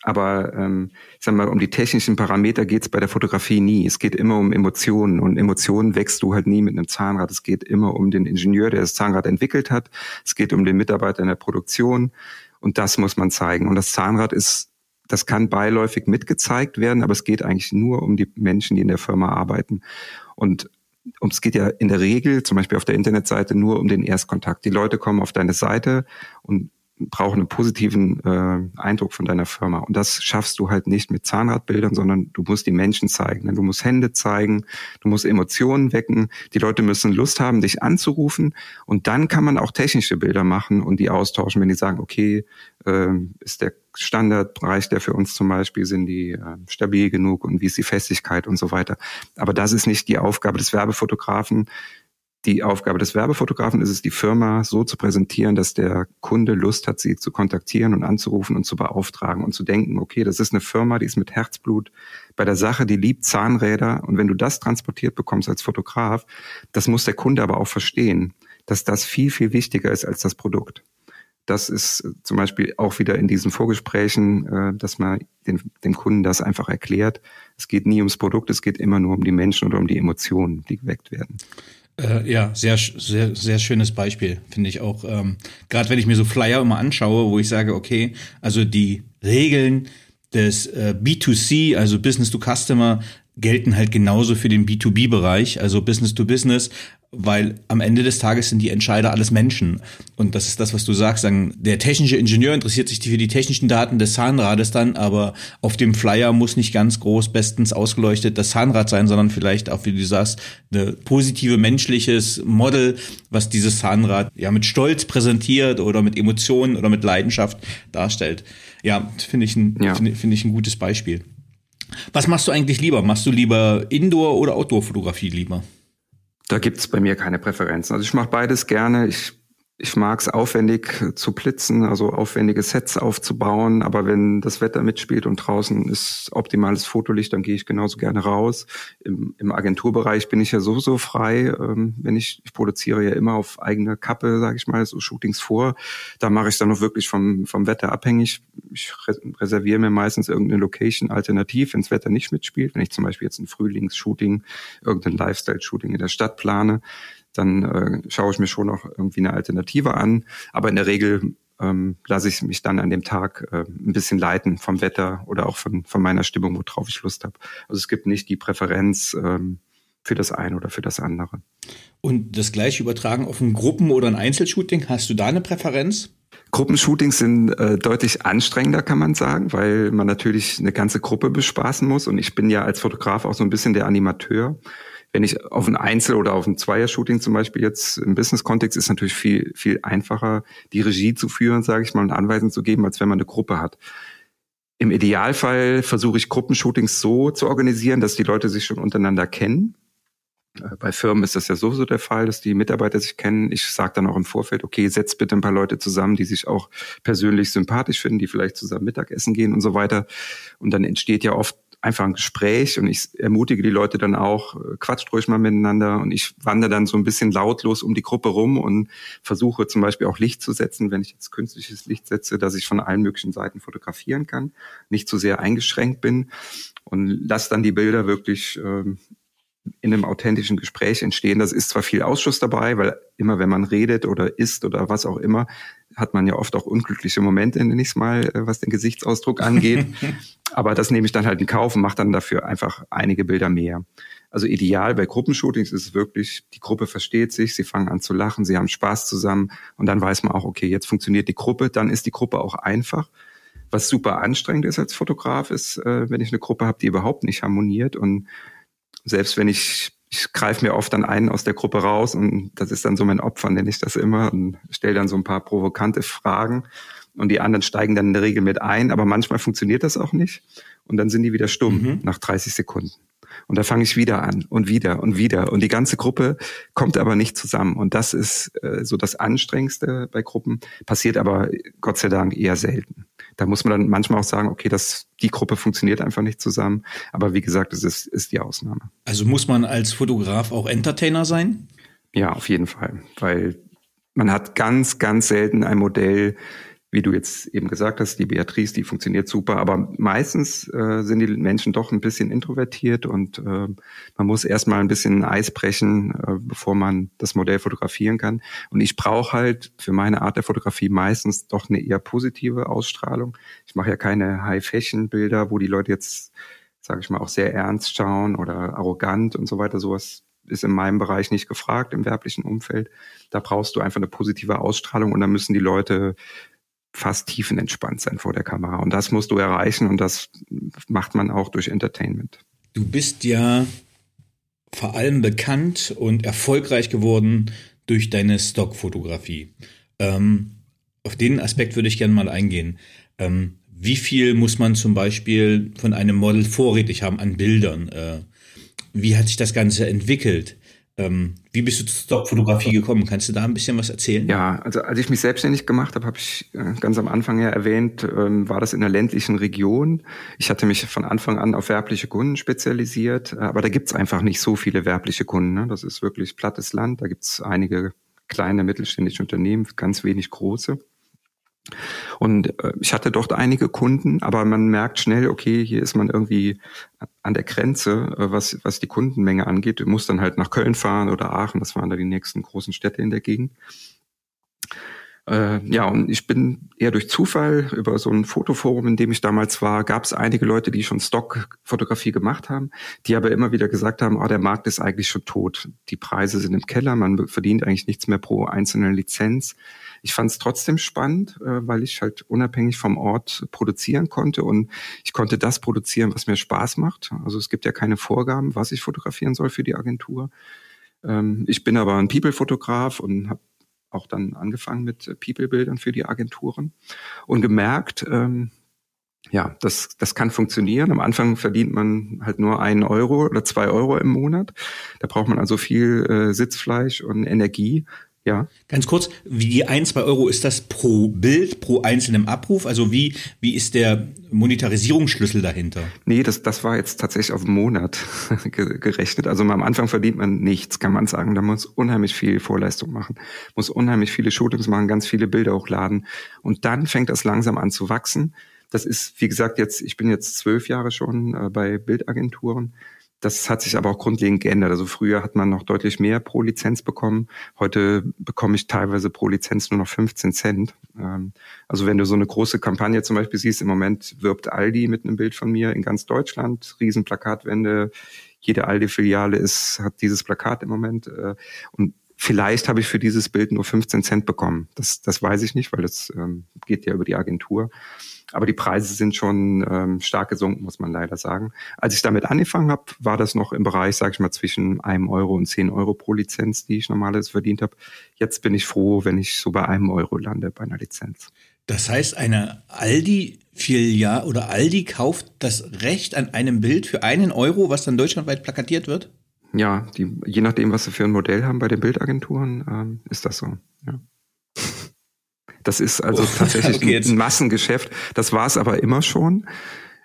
Aber ähm, ich sag mal, um die technischen Parameter geht es bei der Fotografie nie. Es geht immer um Emotionen und Emotionen wächst du halt nie mit einem Zahnrad. Es geht immer um den Ingenieur, der das Zahnrad entwickelt hat. Es geht um den Mitarbeiter in der Produktion und das muss man zeigen. Und das Zahnrad ist, das kann beiläufig mitgezeigt werden, aber es geht eigentlich nur um die Menschen, die in der Firma arbeiten. Und um es geht ja in der Regel, zum Beispiel auf der Internetseite, nur um den Erstkontakt. Die Leute kommen auf deine Seite und brauchen einen positiven äh, Eindruck von deiner Firma. Und das schaffst du halt nicht mit Zahnradbildern, sondern du musst die Menschen zeigen. Du musst Hände zeigen, du musst Emotionen wecken. Die Leute müssen Lust haben, dich anzurufen. Und dann kann man auch technische Bilder machen und die austauschen, wenn die sagen, okay, äh, ist der Standardbereich, der für uns zum Beispiel sind die äh, stabil genug und wie ist die Festigkeit und so weiter. Aber das ist nicht die Aufgabe des Werbefotografen die Aufgabe des Werbefotografen ist es, die Firma so zu präsentieren, dass der Kunde Lust hat, sie zu kontaktieren und anzurufen und zu beauftragen und zu denken, okay, das ist eine Firma, die ist mit Herzblut bei der Sache, die liebt Zahnräder. Und wenn du das transportiert bekommst als Fotograf, das muss der Kunde aber auch verstehen, dass das viel, viel wichtiger ist als das Produkt. Das ist zum Beispiel auch wieder in diesen Vorgesprächen, äh, dass man den, dem Kunden das einfach erklärt. Es geht nie ums Produkt, es geht immer nur um die Menschen oder um die Emotionen, die geweckt werden. Äh, ja, sehr, sehr, sehr schönes Beispiel, finde ich auch. Ähm, Gerade wenn ich mir so Flyer immer anschaue, wo ich sage, okay, also die Regeln des äh, B2C, also Business to Customer, gelten halt genauso für den B2B-Bereich, also Business to Business, weil am Ende des Tages sind die Entscheider alles Menschen. Und das ist das, was du sagst. Sagen, der technische Ingenieur interessiert sich für die technischen Daten des Zahnrades dann, aber auf dem Flyer muss nicht ganz groß, bestens ausgeleuchtet das Zahnrad sein, sondern vielleicht auch, wie du sagst, eine positive menschliches Model, was dieses Zahnrad ja mit Stolz präsentiert oder mit Emotionen oder mit Leidenschaft darstellt. Ja, finde ich, ein, ja. finde find ich ein gutes Beispiel. Was machst du eigentlich lieber? Machst du lieber Indoor- oder Outdoor-Fotografie lieber? Da gibt's bei mir keine Präferenzen. Also ich mache beides gerne. Ich ich mag es aufwendig zu blitzen, also aufwendige Sets aufzubauen, aber wenn das Wetter mitspielt und draußen ist optimales Fotolicht, dann gehe ich genauso gerne raus. Im, im Agenturbereich bin ich ja sowieso frei, ähm, wenn ich, ich produziere ja immer auf eigene Kappe, sage ich mal, so Shootings vor. Da mache ich dann noch wirklich vom, vom Wetter abhängig. Ich reserviere mir meistens irgendeine Location alternativ, wenn das Wetter nicht mitspielt. Wenn ich zum Beispiel jetzt ein Frühlingsshooting, irgendein Lifestyle-Shooting in der Stadt plane, dann äh, schaue ich mir schon noch irgendwie eine Alternative an. Aber in der Regel ähm, lasse ich mich dann an dem Tag äh, ein bisschen leiten vom Wetter oder auch von, von meiner Stimmung, worauf ich Lust habe. Also es gibt nicht die Präferenz ähm, für das eine oder für das andere. Und das gleiche übertragen auf ein Gruppen- oder ein Einzelshooting, hast du da eine Präferenz? Gruppenshootings sind äh, deutlich anstrengender, kann man sagen, weil man natürlich eine ganze Gruppe bespaßen muss. Und ich bin ja als Fotograf auch so ein bisschen der Animateur wenn ich auf ein Einzel- oder auf ein Zweier-Shooting zum Beispiel jetzt im Business-Kontext ist natürlich viel, viel einfacher, die Regie zu führen, sage ich mal, und Anweisungen zu geben, als wenn man eine Gruppe hat. Im Idealfall versuche ich Gruppenshootings so zu organisieren, dass die Leute sich schon untereinander kennen. Äh, bei Firmen ist das ja sowieso der Fall, dass die Mitarbeiter sich kennen. Ich sage dann auch im Vorfeld, okay, setzt bitte ein paar Leute zusammen, die sich auch persönlich sympathisch finden, die vielleicht zusammen Mittagessen gehen und so weiter. Und dann entsteht ja oft einfach ein Gespräch und ich ermutige die Leute dann auch, äh, quatscht ruhig mal miteinander und ich wandere dann so ein bisschen lautlos um die Gruppe rum und versuche zum Beispiel auch Licht zu setzen, wenn ich jetzt künstliches Licht setze, dass ich von allen möglichen Seiten fotografieren kann, nicht zu sehr eingeschränkt bin und lasse dann die Bilder wirklich ähm, in einem authentischen Gespräch entstehen. Das ist zwar viel Ausschuss dabei, weil immer wenn man redet oder isst oder was auch immer, hat man ja oft auch unglückliche Momente, nenne ich mal, äh, was den Gesichtsausdruck angeht. Aber das nehme ich dann halt in Kauf und mache dann dafür einfach einige Bilder mehr. Also ideal bei Gruppenshootings ist es wirklich, die Gruppe versteht sich, sie fangen an zu lachen, sie haben Spaß zusammen und dann weiß man auch, okay, jetzt funktioniert die Gruppe, dann ist die Gruppe auch einfach. Was super anstrengend ist als Fotograf, ist, äh, wenn ich eine Gruppe habe, die überhaupt nicht harmoniert und selbst wenn ich, ich greife mir oft dann einen aus der Gruppe raus und das ist dann so mein Opfer, nenne ich das immer und stelle dann so ein paar provokante Fragen und die anderen steigen dann in der Regel mit ein, aber manchmal funktioniert das auch nicht und dann sind die wieder stumm mhm. nach 30 Sekunden. Und da fange ich wieder an und wieder und wieder. Und die ganze Gruppe kommt aber nicht zusammen. Und das ist äh, so das Anstrengendste bei Gruppen. Passiert aber Gott sei Dank eher selten. Da muss man dann manchmal auch sagen, okay, das, die Gruppe funktioniert einfach nicht zusammen. Aber wie gesagt, es ist, ist die Ausnahme. Also muss man als Fotograf auch Entertainer sein? Ja, auf jeden Fall. Weil man hat ganz, ganz selten ein Modell, wie du jetzt eben gesagt hast, die Beatrice, die funktioniert super, aber meistens äh, sind die Menschen doch ein bisschen introvertiert und äh, man muss erstmal ein bisschen Eis brechen, äh, bevor man das Modell fotografieren kann. Und ich brauche halt für meine Art der Fotografie meistens doch eine eher positive Ausstrahlung. Ich mache ja keine High-Fashion-Bilder, wo die Leute jetzt, sage ich mal, auch sehr ernst schauen oder arrogant und so weiter. Sowas ist in meinem Bereich nicht gefragt im werblichen Umfeld. Da brauchst du einfach eine positive Ausstrahlung und da müssen die Leute fast tiefenentspannt sein vor der Kamera. Und das musst du erreichen und das macht man auch durch Entertainment. Du bist ja vor allem bekannt und erfolgreich geworden durch deine Stockfotografie. Ähm, auf den Aspekt würde ich gerne mal eingehen. Ähm, wie viel muss man zum Beispiel von einem Model vorrätig haben an Bildern? Äh, wie hat sich das Ganze entwickelt? Ähm, wie bist du zur Stockfotografie gekommen? Kannst du da ein bisschen was erzählen? Ja, also als ich mich selbstständig gemacht habe, habe ich äh, ganz am Anfang ja erwähnt, ähm, war das in der ländlichen Region. Ich hatte mich von Anfang an auf werbliche Kunden spezialisiert, äh, aber da gibt's einfach nicht so viele werbliche Kunden. Ne? Das ist wirklich plattes Land. Da gibt's einige kleine mittelständische Unternehmen, ganz wenig große. Und äh, ich hatte dort einige Kunden, aber man merkt schnell, okay, hier ist man irgendwie an der Grenze, äh, was, was die Kundenmenge angeht. Du musst dann halt nach Köln fahren oder Aachen, das waren da die nächsten großen Städte in der Gegend. Äh, ja, und ich bin eher durch Zufall über so ein Fotoforum, in dem ich damals war, gab es einige Leute, die schon Stockfotografie gemacht haben, die aber immer wieder gesagt haben, oh, der Markt ist eigentlich schon tot. Die Preise sind im Keller, man verdient eigentlich nichts mehr pro einzelne Lizenz. Ich fand es trotzdem spannend, äh, weil ich halt unabhängig vom Ort produzieren konnte und ich konnte das produzieren, was mir Spaß macht. Also es gibt ja keine Vorgaben, was ich fotografieren soll für die Agentur. Ähm, ich bin aber ein People-Fotograf und habe auch dann angefangen mit People-Bildern für die Agenturen und gemerkt, ähm, ja, das, das kann funktionieren. Am Anfang verdient man halt nur einen Euro oder zwei Euro im Monat. Da braucht man also viel äh, Sitzfleisch und Energie. Ja. Ganz kurz, wie die ein, zwei Euro ist das pro Bild, pro einzelnem Abruf? Also wie, wie ist der Monetarisierungsschlüssel dahinter? Nee, das, das war jetzt tatsächlich auf einen Monat gerechnet. Also am Anfang verdient man nichts, kann man sagen. Da muss unheimlich viel Vorleistung machen, muss unheimlich viele Shootings machen, ganz viele Bilder hochladen. Und dann fängt das langsam an zu wachsen. Das ist, wie gesagt, jetzt, ich bin jetzt zwölf Jahre schon äh, bei Bildagenturen. Das hat sich aber auch grundlegend geändert. Also früher hat man noch deutlich mehr pro Lizenz bekommen. Heute bekomme ich teilweise pro Lizenz nur noch 15 Cent. Ähm, also wenn du so eine große Kampagne zum Beispiel siehst, im Moment wirbt Aldi mit einem Bild von mir in ganz Deutschland, Riesenplakatwände. Jede Aldi-Filiale ist, hat dieses Plakat im Moment. Äh, und vielleicht habe ich für dieses Bild nur 15 Cent bekommen. Das, das weiß ich nicht, weil das ähm, geht ja über die Agentur. Aber die Preise sind schon ähm, stark gesunken, muss man leider sagen. Als ich damit angefangen habe, war das noch im Bereich, sage ich mal, zwischen einem Euro und zehn Euro pro Lizenz, die ich normalerweise verdient habe. Jetzt bin ich froh, wenn ich so bei einem Euro lande bei einer Lizenz. Das heißt, eine Aldi-Filiale oder Aldi kauft das Recht an einem Bild für einen Euro, was dann deutschlandweit plakatiert wird? Ja, die, je nachdem, was sie für ein Modell haben bei den Bildagenturen, ähm, ist das so. Ja. Das ist also oh, tatsächlich okay, ein Massengeschäft. Das war es aber immer schon.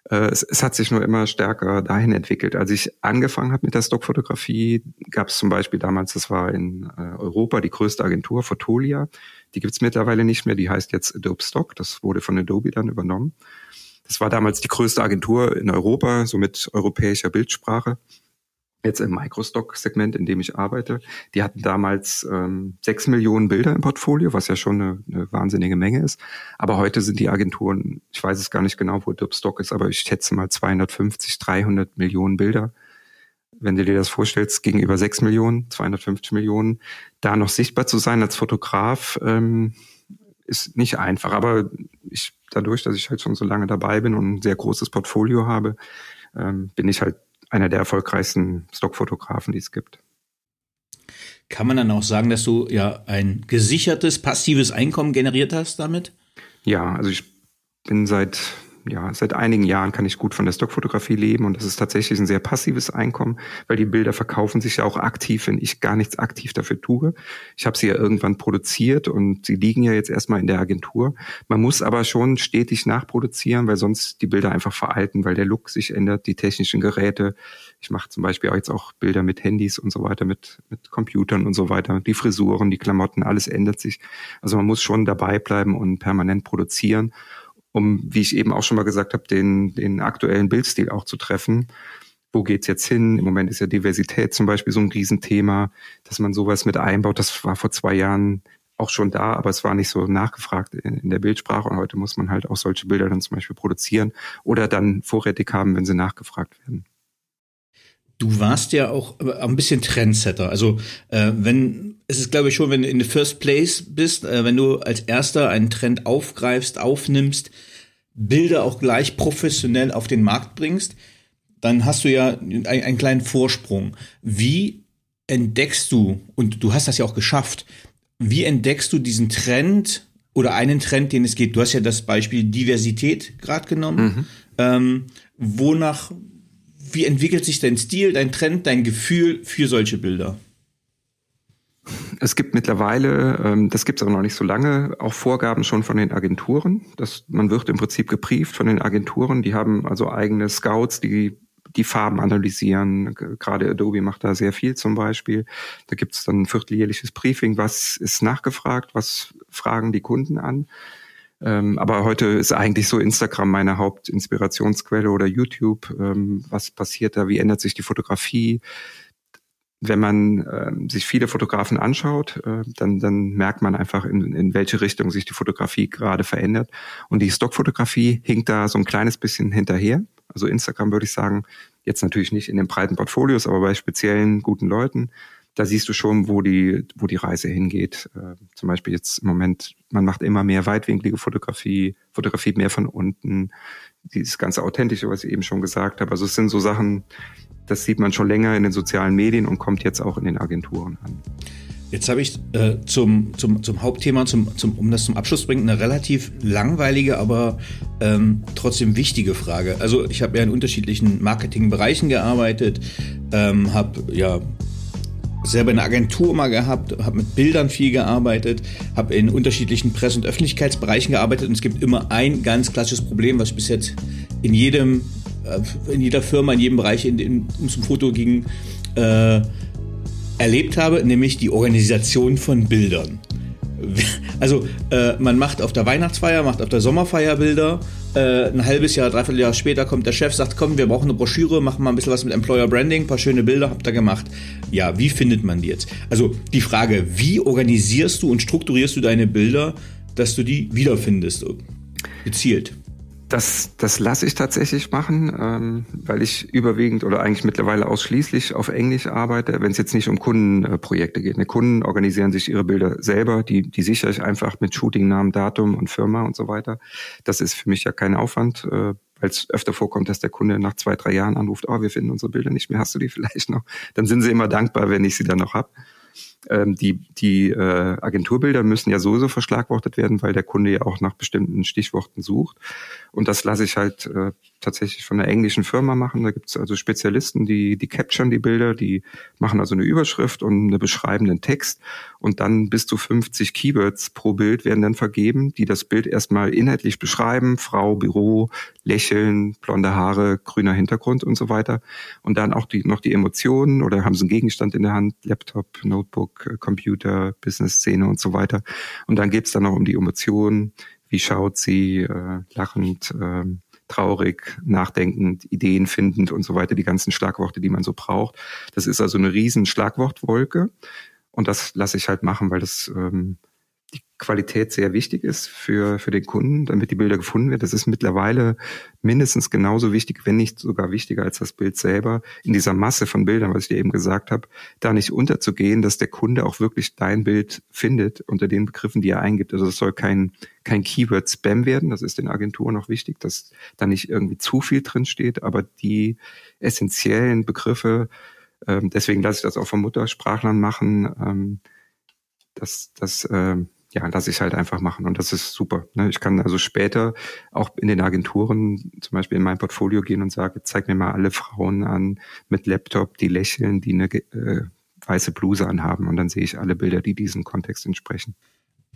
Äh, es, es, hat sich nur immer stärker dahin entwickelt. Als ich angefangen habe mit der Stockfotografie, gab es zum Beispiel damals, das war in äh, Europa die größte Agentur, Fotolia. Die gibt's mittlerweile nicht mehr. Die heißt jetzt Adobe Stock. Das wurde von Adobe dann übernommen. Das war damals die größte Agentur in Europa, so mit europäischer Bildsprache jetzt im Microstock-Segment, in dem ich arbeite, die hatten damals ähm, sechs Millionen Bilder im Portfolio, was ja schon eine, eine wahnsinnige Menge ist. Aber heute sind die Agenturen, ich weiß es gar nicht genau, wo Dubstock ist, aber ich schätze mal 250, 300 Millionen Bilder. Wenn du dir das vorstellst, gegenüber sechs Millionen, 250 Millionen, da noch sichtbar zu sein als Fotograf, ähm, ist nicht einfach. Aber ich, dadurch, dass ich halt schon so lange dabei bin und ein sehr großes Portfolio habe, ähm, bin ich halt einer der erfolgreichsten Stockfotografen, die es gibt. Kann man dann auch sagen, dass du ja ein gesichertes, passives Einkommen generiert hast damit? Ja, also ich bin seit ja, seit einigen Jahren kann ich gut von der Stockfotografie leben und das ist tatsächlich ein sehr passives Einkommen, weil die Bilder verkaufen sich ja auch aktiv, wenn ich gar nichts aktiv dafür tue. Ich habe sie ja irgendwann produziert und sie liegen ja jetzt erstmal in der Agentur. Man muss aber schon stetig nachproduzieren, weil sonst die Bilder einfach veralten, weil der Look sich ändert, die technischen Geräte. Ich mache zum Beispiel auch jetzt auch Bilder mit Handys und so weiter, mit, mit Computern und so weiter. Die Frisuren, die Klamotten, alles ändert sich. Also man muss schon dabei bleiben und permanent produzieren um, wie ich eben auch schon mal gesagt habe, den, den aktuellen Bildstil auch zu treffen. Wo geht's jetzt hin? Im Moment ist ja Diversität zum Beispiel so ein Riesenthema, dass man sowas mit einbaut. Das war vor zwei Jahren auch schon da, aber es war nicht so nachgefragt in, in der Bildsprache. Und heute muss man halt auch solche Bilder dann zum Beispiel produzieren oder dann vorrätig haben, wenn sie nachgefragt werden. Du warst ja auch ein bisschen Trendsetter. Also äh, wenn es ist, glaube ich, schon, wenn du in the first place bist, äh, wenn du als erster einen Trend aufgreifst, aufnimmst, Bilder auch gleich professionell auf den Markt bringst, dann hast du ja einen, einen kleinen Vorsprung. Wie entdeckst du, und du hast das ja auch geschafft, wie entdeckst du diesen Trend oder einen Trend, den es geht? Du hast ja das Beispiel Diversität gerade genommen. Mhm. Ähm, wonach wie entwickelt sich dein Stil, dein Trend, dein Gefühl für solche Bilder? Es gibt mittlerweile, ähm, das gibt es aber noch nicht so lange, auch Vorgaben schon von den Agenturen. Das, man wird im Prinzip geprieft von den Agenturen. Die haben also eigene Scouts, die die Farben analysieren. Gerade Adobe macht da sehr viel zum Beispiel. Da gibt es dann ein vierteljährliches Briefing. Was ist nachgefragt? Was fragen die Kunden an? Ähm, aber heute ist eigentlich so Instagram meine Hauptinspirationsquelle oder YouTube. Ähm, was passiert da? Wie ändert sich die Fotografie? Wenn man ähm, sich viele Fotografen anschaut, äh, dann, dann merkt man einfach, in, in welche Richtung sich die Fotografie gerade verändert. Und die Stockfotografie hinkt da so ein kleines bisschen hinterher. Also Instagram würde ich sagen, jetzt natürlich nicht in den breiten Portfolios, aber bei speziellen guten Leuten da siehst du schon, wo die, wo die Reise hingeht. Äh, zum Beispiel jetzt im Moment, man macht immer mehr weitwinklige Fotografie, Fotografie mehr von unten, dieses ganze Authentische, was ich eben schon gesagt habe. Also es sind so Sachen, das sieht man schon länger in den sozialen Medien und kommt jetzt auch in den Agenturen an. Jetzt habe ich äh, zum, zum, zum Hauptthema, zum, zum, um das zum Abschluss zu bringen, eine relativ langweilige, aber ähm, trotzdem wichtige Frage. Also ich habe ja in unterschiedlichen Marketingbereichen gearbeitet, ähm, habe ja selber eine Agentur mal gehabt, habe mit Bildern viel gearbeitet, habe in unterschiedlichen Presse- und Öffentlichkeitsbereichen gearbeitet und es gibt immer ein ganz klassisches Problem, was ich bis jetzt in jedem, äh, in jeder Firma, in jedem Bereich, in dem es um Foto ging, äh, erlebt habe, nämlich die Organisation von Bildern. Also äh, man macht auf der Weihnachtsfeier, macht auf der Sommerfeier Bilder. Äh, ein halbes Jahr, dreiviertel Jahr später kommt der Chef, sagt, komm, wir brauchen eine Broschüre, machen mal ein bisschen was mit Employer Branding, paar schöne Bilder habt ihr gemacht. Ja, wie findet man die jetzt? Also die Frage, wie organisierst du und strukturierst du deine Bilder, dass du die wiederfindest, gezielt? Das, das lasse ich tatsächlich machen, ähm, weil ich überwiegend oder eigentlich mittlerweile ausschließlich auf Englisch arbeite, wenn es jetzt nicht um Kundenprojekte geht. Ne, Kunden organisieren sich ihre Bilder selber, die, die sichere ich einfach mit Shooting, Namen, Datum und Firma und so weiter. Das ist für mich ja kein Aufwand, äh, weil es öfter vorkommt, dass der Kunde nach zwei, drei Jahren anruft, oh, wir finden unsere Bilder nicht mehr, hast du die vielleicht noch? Dann sind sie immer dankbar, wenn ich sie dann noch hab. Ähm, die die äh, Agenturbilder müssen ja sowieso verschlagwortet werden, weil der Kunde ja auch nach bestimmten Stichworten sucht. Und das lasse ich halt äh, tatsächlich von einer englischen Firma machen. Da gibt es also Spezialisten, die, die capturen die Bilder, die machen also eine Überschrift und einen beschreibenden Text und dann bis zu 50 Keywords pro Bild werden dann vergeben, die das Bild erstmal inhaltlich beschreiben, Frau, Büro, Lächeln, blonde Haare, grüner Hintergrund und so weiter. Und dann auch die, noch die Emotionen oder haben sie einen Gegenstand in der Hand, Laptop, Notebook, Computer, Business-Szene und so weiter. Und dann geht's dann noch um die Emotionen, wie schaut sie, äh, lachend, äh, traurig, nachdenkend, Ideen findend und so weiter, die ganzen Schlagworte, die man so braucht. Das ist also eine riesen Schlagwortwolke. Und das lasse ich halt machen, weil das ähm, die Qualität sehr wichtig ist für, für den Kunden, damit die Bilder gefunden werden. Das ist mittlerweile mindestens genauso wichtig, wenn nicht sogar wichtiger als das Bild selber, in dieser Masse von Bildern, was ich dir eben gesagt habe, da nicht unterzugehen, dass der Kunde auch wirklich dein Bild findet unter den Begriffen, die er eingibt. Also es soll kein, kein Keyword-Spam werden, das ist den Agenturen auch wichtig, dass da nicht irgendwie zu viel drin steht, aber die essentiellen Begriffe Ähm, deswegen lasse ich das auch von Muttersprachlern machen. Ähm, das, das, äh, ja, lasse ich halt einfach machen und das ist super. Ne? Ich kann also später auch in den Agenturen zum Beispiel in mein Portfolio gehen und sage, zeig mir mal alle Frauen an mit Laptop, die lächeln, die eine äh, weiße Bluse anhaben und dann sehe ich alle Bilder, die diesem Kontext entsprechen.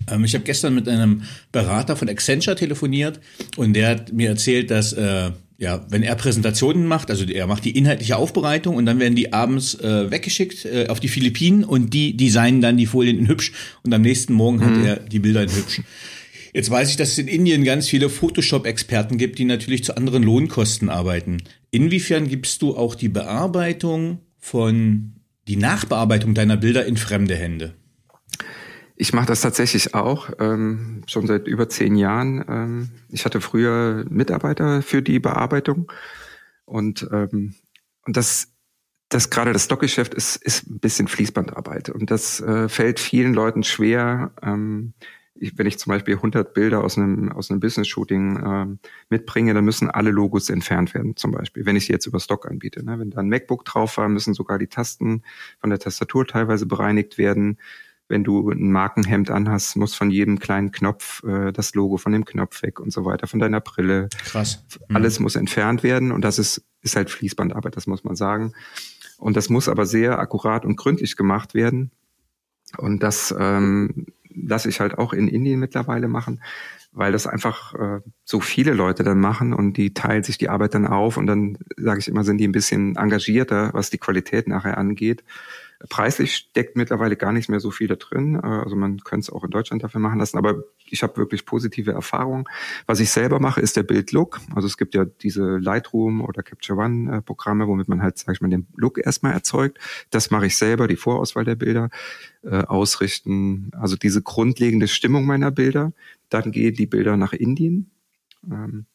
Ähm, ich habe gestern mit einem Berater von Accenture telefoniert und der hat mir erzählt, dass äh, ja, wenn er Präsentationen macht, also er macht die inhaltliche Aufbereitung und dann werden die abends äh, weggeschickt äh, auf die Philippinen und die designen dann die Folien in hübsch und am nächsten Morgen hat mhm. er die Bilder in hübsch. Jetzt weiß ich, dass es in Indien ganz viele Photoshop-Experten gibt, die natürlich zu anderen Lohnkosten arbeiten. Inwiefern gibst du auch die Bearbeitung von, die Nachbearbeitung deiner Bilder in fremde Hände? Ich mache das tatsächlich auch, ähm, schon seit über zehn Jahren. Ähm, ich hatte früher Mitarbeiter für die Bearbeitung und, ähm, und das, das gerade das Stockgeschäft ist, ist ein bisschen Fließbandarbeit und das äh, fällt vielen Leuten schwer. Ähm, ich, wenn ich zum Beispiel 100 Bilder aus einem, aus einem Business-Shooting äh, mitbringe, dann müssen alle Logos entfernt werden, zum Beispiel, wenn ich sie jetzt über Stock anbiete. Ne? Wenn da ein MacBook drauf war, müssen sogar die Tasten von der Tastatur teilweise bereinigt werden wenn du ein Markenhemd anhast, muss von jedem kleinen Knopf äh, das Logo von dem Knopf weg und so weiter, von deiner Brille. Krass. Mhm. Alles muss entfernt werden und das ist, ist halt Fließbandarbeit, das muss man sagen. Und das muss aber sehr akkurat und gründlich gemacht werden. Und das ähm, lasse ich halt auch in Indien mittlerweile machen, weil das einfach äh, so viele Leute dann machen und die teilen sich die Arbeit dann auf und dann sage ich immer, sind die ein bisschen engagierter, was die Qualität nachher angeht. Preislich steckt mittlerweile gar nicht mehr so viel da drin. Äh, also man könnte es auch in Deutschland dafür machen lassen, aber ich habe wirklich positive Erfahrungen. Was ich selber mache, ist der Bildlook. Also es gibt ja diese Lightroom oder Capture One äh, Programme, womit man halt, sag ich mal, den Look erstmal erzeugt. Das mache ich selber, die Vorauswahl der Bilder äh, ausrichten. Also diese grundlegende Stimmung meiner Bilder. Dann gehen die Bilder nach Indien. Ähm,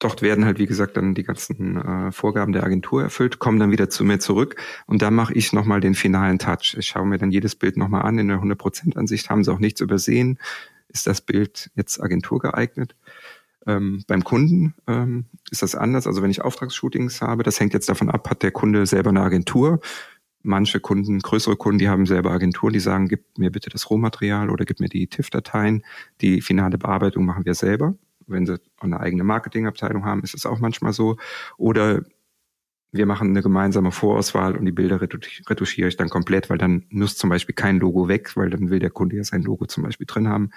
dort werden halt, wie gesagt, dann die ganzen äh, Vorgaben der Agentur erfüllt, kommen dann wieder zu mir zurück und da mache ich nochmal den finalen Touch. Ich schaue mir dann jedes Bild nochmal an in der 100%-Ansicht, haben sie auch nichts übersehen. Ist das Bild jetzt Agentur geeignet? Ähm, beim Kunden ähm, ist das anders. Also wenn ich Auftragsshootings habe, das hängt jetzt davon ab, hat der Kunde selber eine Agentur. Manche Kunden, größere Kunden, die haben selber Agenturen, die sagen, gib mir bitte das Rohmaterial oder gib mir die TIFF-Dateien. Die finale Bearbeitung machen wir selber wenn sie eine eigene Marketingabteilung haben, ist es auch manchmal so. Oder wir machen eine gemeinsame Vorauswahl und die Bilder retuschiere ich dann komplett, weil dann muss zum Beispiel kein Logo weg, weil dann will der Kunde ja sein Logo zum Beispiel drin haben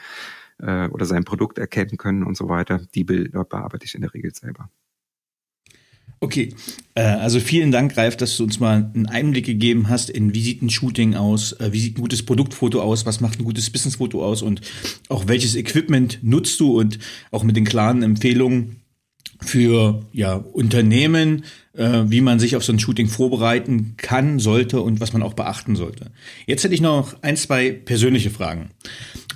äh, oder sein Produkt erkennen können und so weiter. Die Bilder bearbeite ich in der Regel selber. Okay, äh, also vielen Dank, Ralf, dass du uns mal einen Einblick gegeben hast in wie sieht ein Shooting aus, äh, wie sieht ein gutes Produktfoto aus, was macht ein gutes Businessfoto aus und auch welches Equipment nutzt du und auch mit den klaren Empfehlungen für ja, Unternehmen, äh, wie man sich auf so ein Shooting vorbereiten kann, sollte und was man auch beachten sollte. Jetzt hätte ich noch ein, zwei persönliche Fragen.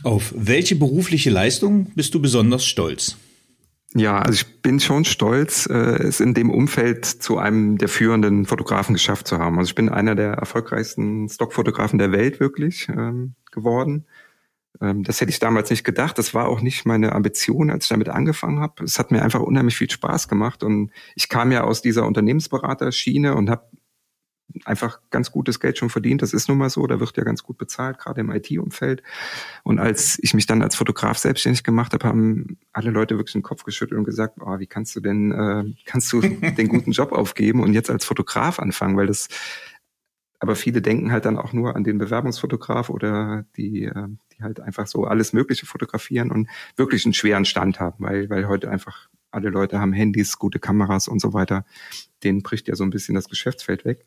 Auf welche berufliche Leistung bist du besonders stolz? Ja, also ich bin schon stolz, äh, es in dem Umfeld zu einem der führenden Fotografen geschafft zu haben. Also ich bin einer der erfolgreichsten Stockfotografen der Welt wirklich ähm, geworden. Ähm, das hätte ich damals nicht gedacht. Das war auch nicht meine Ambition, als ich damit angefangen habe. Es hat mir einfach unheimlich viel Spaß gemacht und ich kam ja aus dieser Unternehmensberaterschiene und habe einfach ganz gutes Geld schon verdient. Das ist nun mal so, da wird ja ganz gut bezahlt, gerade im IT-Umfeld. Und als ich mich dann als Fotograf selbstständig gemacht habe, haben alle Leute wirklich den Kopf geschüttelt und gesagt, oh, wie kannst du denn, äh, kannst du den guten Job aufgeben und jetzt als Fotograf anfangen, weil das aber viele denken halt dann auch nur an den Bewerbungsfotograf oder die, äh, die halt einfach so alles Mögliche fotografieren und wirklich einen schweren Stand haben, weil, weil heute einfach alle Leute haben Handys, gute Kameras und so weiter. Denen bricht ja so ein bisschen das Geschäftsfeld weg.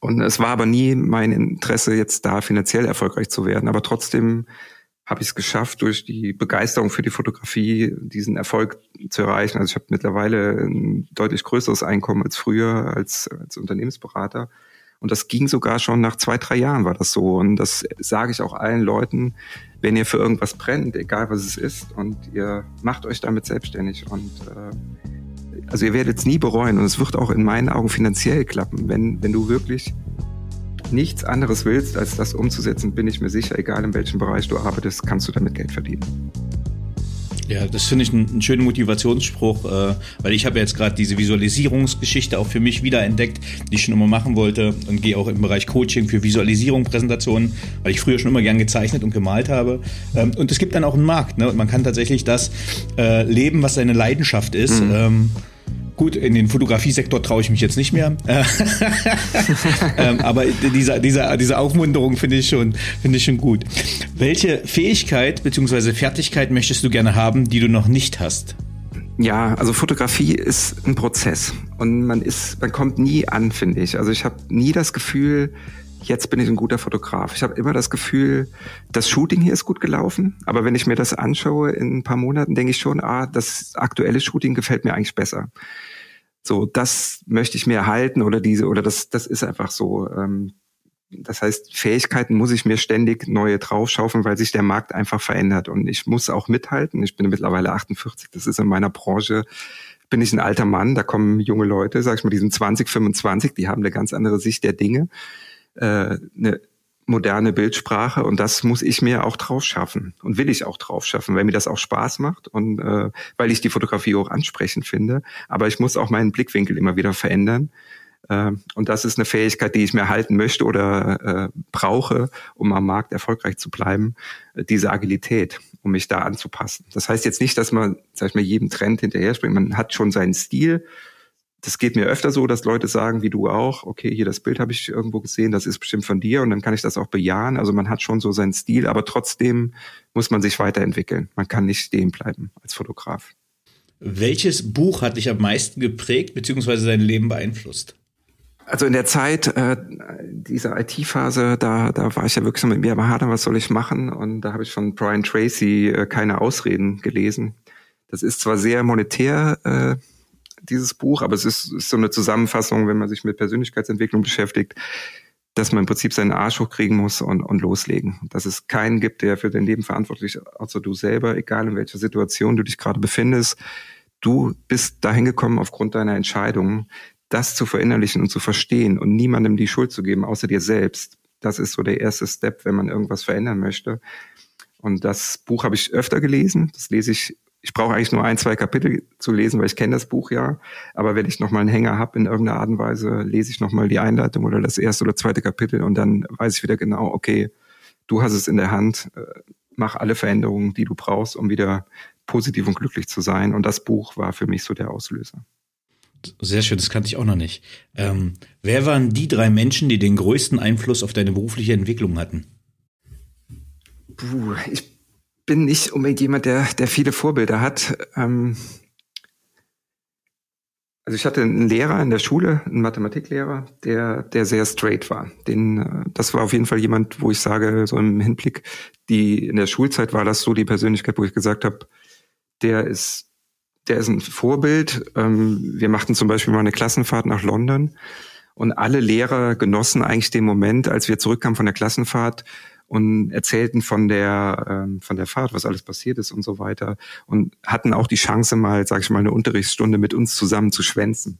Und es war aber nie mein Interesse, jetzt da finanziell erfolgreich zu werden. Aber trotzdem habe ich es geschafft, durch die Begeisterung für die Fotografie diesen Erfolg zu erreichen. Also ich habe mittlerweile ein deutlich größeres Einkommen als früher als, als Unternehmensberater. Und das ging sogar schon nach zwei, drei Jahren war das so. Und das sage ich auch allen Leuten, wenn ihr für irgendwas brennt, egal was es ist, und ihr macht euch damit selbstständig und äh, also ihr werdet es nie bereuen und es wird auch in meinen Augen finanziell klappen. Wenn, wenn du wirklich nichts anderes willst, als das umzusetzen, bin ich mir sicher, egal in welchem Bereich du arbeitest, kannst du damit Geld verdienen. Ja, das finde ich einen, schönen Motivationsspruch, äh, weil ich habe jetzt gerade diese Visualisierungsgeschichte auch für mich wieder entdeckt, die ich schon immer machen wollte und gehe auch im Bereich Coaching für Visualisierung, Präsentationen, weil ich früher schon immer gern gezeichnet und gemalt habe. Ähm, und es gibt dann auch einen Markt, ne? Und man kann tatsächlich das äh, leben, was seine Leidenschaft ist. Mhm. Ähm, Gut, in den Fotografiesektor traue ich mich jetzt nicht mehr. ähm, aber diese, diese, diese Aufmunterung finde ich schon, finde ich schon gut. Welche Fähigkeit bzw. Fertigkeit möchtest du gerne haben, die du noch nicht hast? Ja, also Fotografie ist ein Prozess und man ist, man kommt nie an, finde ich. Also ich habe nie das Gefühl, jetzt bin ich ein guter Fotograf. Ich habe immer das Gefühl, das Shooting hier ist gut gelaufen, aber wenn ich mir das anschaue in ein paar Monaten, denke ich schon, ah, das aktuelle Shooting gefällt mir eigentlich besser. So, das möchte ich mir erhalten oder diese oder das, das ist einfach so. Ähm, das heißt, Fähigkeiten muss ich mir ständig neue draufschaufeln, weil sich der Markt einfach verändert und ich muss auch mithalten. Ich bin mittlerweile 48, das ist in meiner Branche bin ich ein alter Mann, da kommen junge Leute, sag ich mal, die sind 20, 25, die haben eine ganz andere Sicht der Dinge äh, eine moderne Bildsprache und das muss ich mir auch drauf schaffen und will ich auch drauf schaffen, weil mir das auch Spaß macht und äh, weil ich die Fotografie auch ansprechend finde. Aber ich muss auch meinen Blickwinkel immer wieder verändern. Äh, und das ist eine Fähigkeit, die ich mir halten möchte oder äh, brauche, um am Markt erfolgreich zu bleiben, äh, diese Agilität, um mich da anzupassen. Das heißt jetzt nicht, dass man, sag ich mal, jedem Trend hinterher springt. Man hat schon seinen Stil das geht mir öfter so, dass Leute sagen, wie du auch, okay, hier das Bild habe ich irgendwo gesehen, das ist bestimmt von dir und dann kann ich das auch bejahen. Also man hat schon so seinen Stil, aber trotzdem muss man sich weiterentwickeln. Man kann nicht stehen bleiben als Fotograf. Welches Buch hat dich am meisten geprägt bzw. dein Leben beeinflusst? Also in der Zeit äh, dieser IT-Phase, da, da war ich ja wirklich so mit mir aber hadern, was soll ich machen? Und da habe ich von Brian Tracy äh, keine Ausreden gelesen. Das ist zwar sehr monetär äh, dieses Buch, aber es ist, ist so eine Zusammenfassung, wenn man sich mit Persönlichkeitsentwicklung beschäftigt, dass man im Prinzip seinen Arsch hochkriegen muss und, und loslegen. Dass es keinen gibt, der für dein Leben verantwortlich ist, außer du selber, egal in welcher Situation du dich gerade befindest. Du bist dahin gekommen aufgrund deiner Entscheidungen, das zu verinnerlichen und zu verstehen und niemandem die Schuld zu geben, außer dir selbst. Das ist so der erste Step, wenn man irgendwas verändern möchte. Und das Buch habe ich öfter gelesen. Das lese ich ich brauche eigentlich nur ein, zwei Kapitel zu lesen, weil ich kenne das Buch ja. Aber wenn ich nochmal einen Hänger habe in irgendeiner Art und Weise, lese ich nochmal die Einleitung oder das erste oder zweite Kapitel und dann weiß ich wieder genau, okay, du hast es in der Hand, äh, mach alle Veränderungen, die du brauchst, um wieder positiv und glücklich zu sein. Und das Buch war für mich so der Auslöser. Sehr schön, das kannte ich auch noch nicht. Ähm, wer waren die drei Menschen, die den größten Einfluss auf deine berufliche Entwicklung hatten? Puh, ich bin nicht unbedingt jemand, der, der viele Vorbilder hat. Ähm, also ich hatte einen Lehrer in der Schule, einen Mathematiklehrer, der, der sehr straight war. Den, äh, das war auf jeden Fall jemand, wo ich sage, so im Hinblick, die in der Schulzeit war das so die Persönlichkeit, wo ich gesagt habe, der ist, der ist ein Vorbild. Ähm, wir machten zum Beispiel mal eine Klassenfahrt nach London und alle Lehrer genossen eigentlich den Moment, als wir zurückkamen von der Klassenfahrt, und erzählten von der ähm, von der Fahrt, was alles passiert ist und so weiter und hatten auch die Chance mal, sage ich mal, eine Unterrichtsstunde mit uns zusammen zu schwänzen.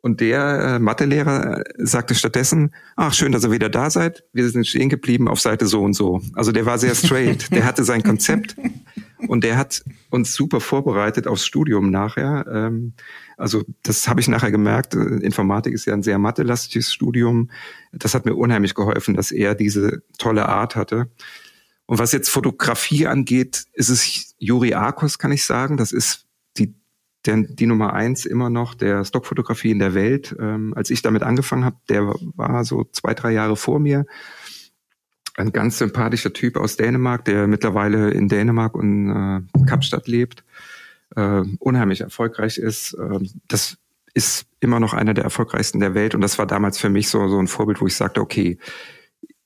Und der äh, Mathelehrer sagte stattdessen, ach schön, dass ihr wieder da seid. Wir sind stehen geblieben auf Seite so und so. Also der war sehr straight. der hatte sein Konzept und der hat uns super vorbereitet aufs Studium nachher. Ähm, also das habe ich nachher gemerkt. Äh, Informatik ist ja ein sehr mathelastiges Studium. Das hat mir unheimlich geholfen, dass er diese tolle Art hatte. Und was jetzt Fotografie angeht, ist es Juri Arkos, kann ich sagen. Das ist die, der, die Nummer eins immer noch der Stockfotografie in der Welt. Ähm, als ich damit angefangen habe, der war so zwei, drei Jahre vor mir. Ein ganz sympathischer Typ aus Dänemark, der mittlerweile in Dänemark und äh, Kapstadt lebt äh, unheimlich erfolgreich ist. Äh, das ist immer noch einer der erfolgreichsten der Welt. Und das war damals für mich so, so ein Vorbild, wo ich sagte, okay,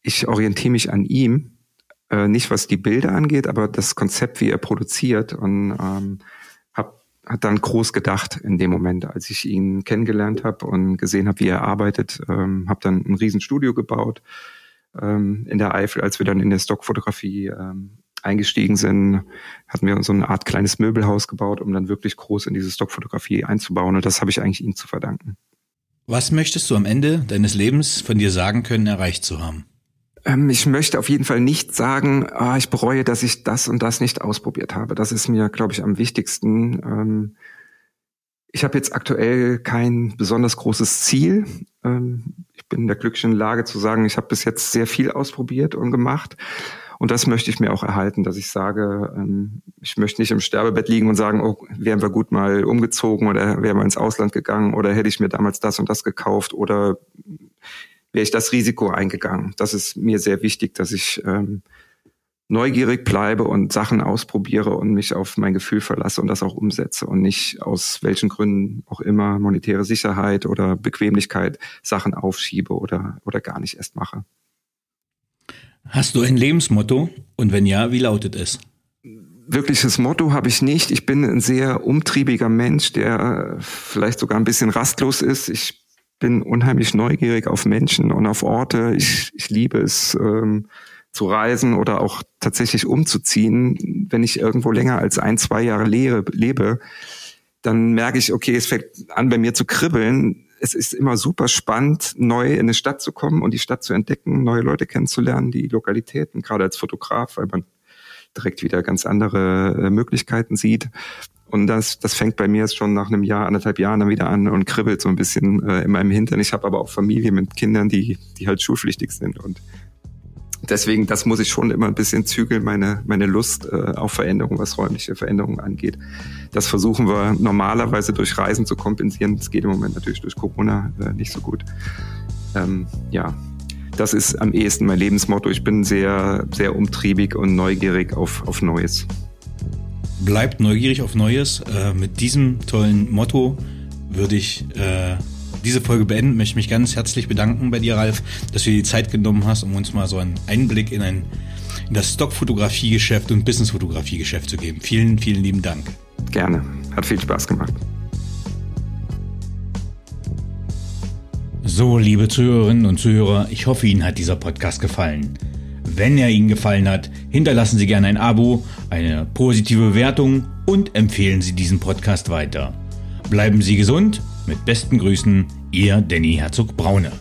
ich orientiere mich an ihm, äh, nicht was die Bilder angeht, aber das Konzept, wie er produziert. Und ähm, hab, hat dann groß gedacht in dem Moment, als ich ihn kennengelernt habe und gesehen habe, wie er arbeitet, ähm, habe dann ein Riesenstudio gebaut ähm, in der Eifel, als wir dann in der Stockfotografie ähm, eingestiegen sind, hatten wir so eine Art kleines Möbelhaus gebaut, um dann wirklich groß in diese Stockfotografie einzubauen. Und das habe ich eigentlich ihm zu verdanken. Was möchtest du am Ende deines Lebens von dir sagen können, erreicht zu haben? Ähm, ich möchte auf jeden Fall nicht sagen, ah, ich bereue, dass ich das und das nicht ausprobiert habe. Das ist mir, glaube ich, am wichtigsten. Ähm, ich habe jetzt aktuell kein besonders großes Ziel. Ähm, ich bin in der glücklichen Lage zu sagen, ich habe bis jetzt sehr viel ausprobiert und gemacht. Und das möchte ich mir auch erhalten, dass ich sage, ähm, ich möchte nicht im Sterbebett liegen und sagen, oh, wären wir gut mal umgezogen oder wären wir ins Ausland gegangen oder hätte ich mir damals das und das gekauft oder wäre ich das Risiko eingegangen. Das ist mir sehr wichtig, dass ich ähm, neugierig bleibe und Sachen ausprobiere und mich auf mein Gefühl verlasse und das auch umsetze und nicht aus welchen Gründen auch immer monetäre Sicherheit oder Bequemlichkeit Sachen aufschiebe oder, oder gar nicht erst mache. Hast du ein Lebensmotto? Und wenn ja, wie lautet es? Wirkliches Motto habe ich nicht. Ich bin ein sehr umtriebiger Mensch, der vielleicht sogar ein bisschen rastlos ist. Ich bin unheimlich neugierig auf Menschen und auf Orte. Ich, ich liebe es ähm, zu reisen oder auch tatsächlich umzuziehen. Wenn ich irgendwo länger als ein, zwei Jahre lebe, lebe dann merke ich, okay, es fängt an bei mir zu kribbeln es ist immer super spannend, neu in eine Stadt zu kommen und die Stadt zu entdecken, neue Leute kennenzulernen, die Lokalitäten, gerade als Fotograf, weil man direkt wieder ganz andere äh, Möglichkeiten sieht. Und das, das fängt bei mir jetzt schon nach einem Jahr, anderthalb Jahren dann wieder an und kribbelt so ein bisschen äh, in meinem Hintern. Ich habe aber auch Familie mit Kindern, die, die halt schulpflichtig sind und deswegen, das muss ich schon immer ein bisschen zügeln, meine, meine Lust äh, auf Veränderung, was räumliche Veränderungen angeht. Das versuchen wir normalerweise durch Reisen zu kompensieren. Das geht im Moment natürlich durch Corona äh, nicht so gut. Ähm, ja, das ist am ehesten mein Lebensmotto. Ich bin sehr, sehr umtriebig und neugierig auf, auf Neues. Bleibt neugierig auf Neues. Äh, mit diesem tollen Motto würde ich äh, diese Folge beenden, möchte mich ganz herzlich bedanken bei dir, Ralf, dass du dir die Zeit genommen hast, um uns mal so einen Einblick in, ein, in das Stockfotografiegeschäft und Businessfotografiegeschäft zu geben. Vielen, vielen lieben Dank. Gerne. Hat viel Spaß gemacht. So, liebe Zuhörerinnen und Zuhörer, ich hoffe, Ihnen hat dieser Podcast gefallen. Wenn er Ihnen gefallen hat, hinterlassen Sie gerne ein Abo, eine positive Bewertung und empfehlen Sie diesen Podcast weiter. Bleiben Sie gesund mit besten Grüßen, Ihr Danny Herzog Braune.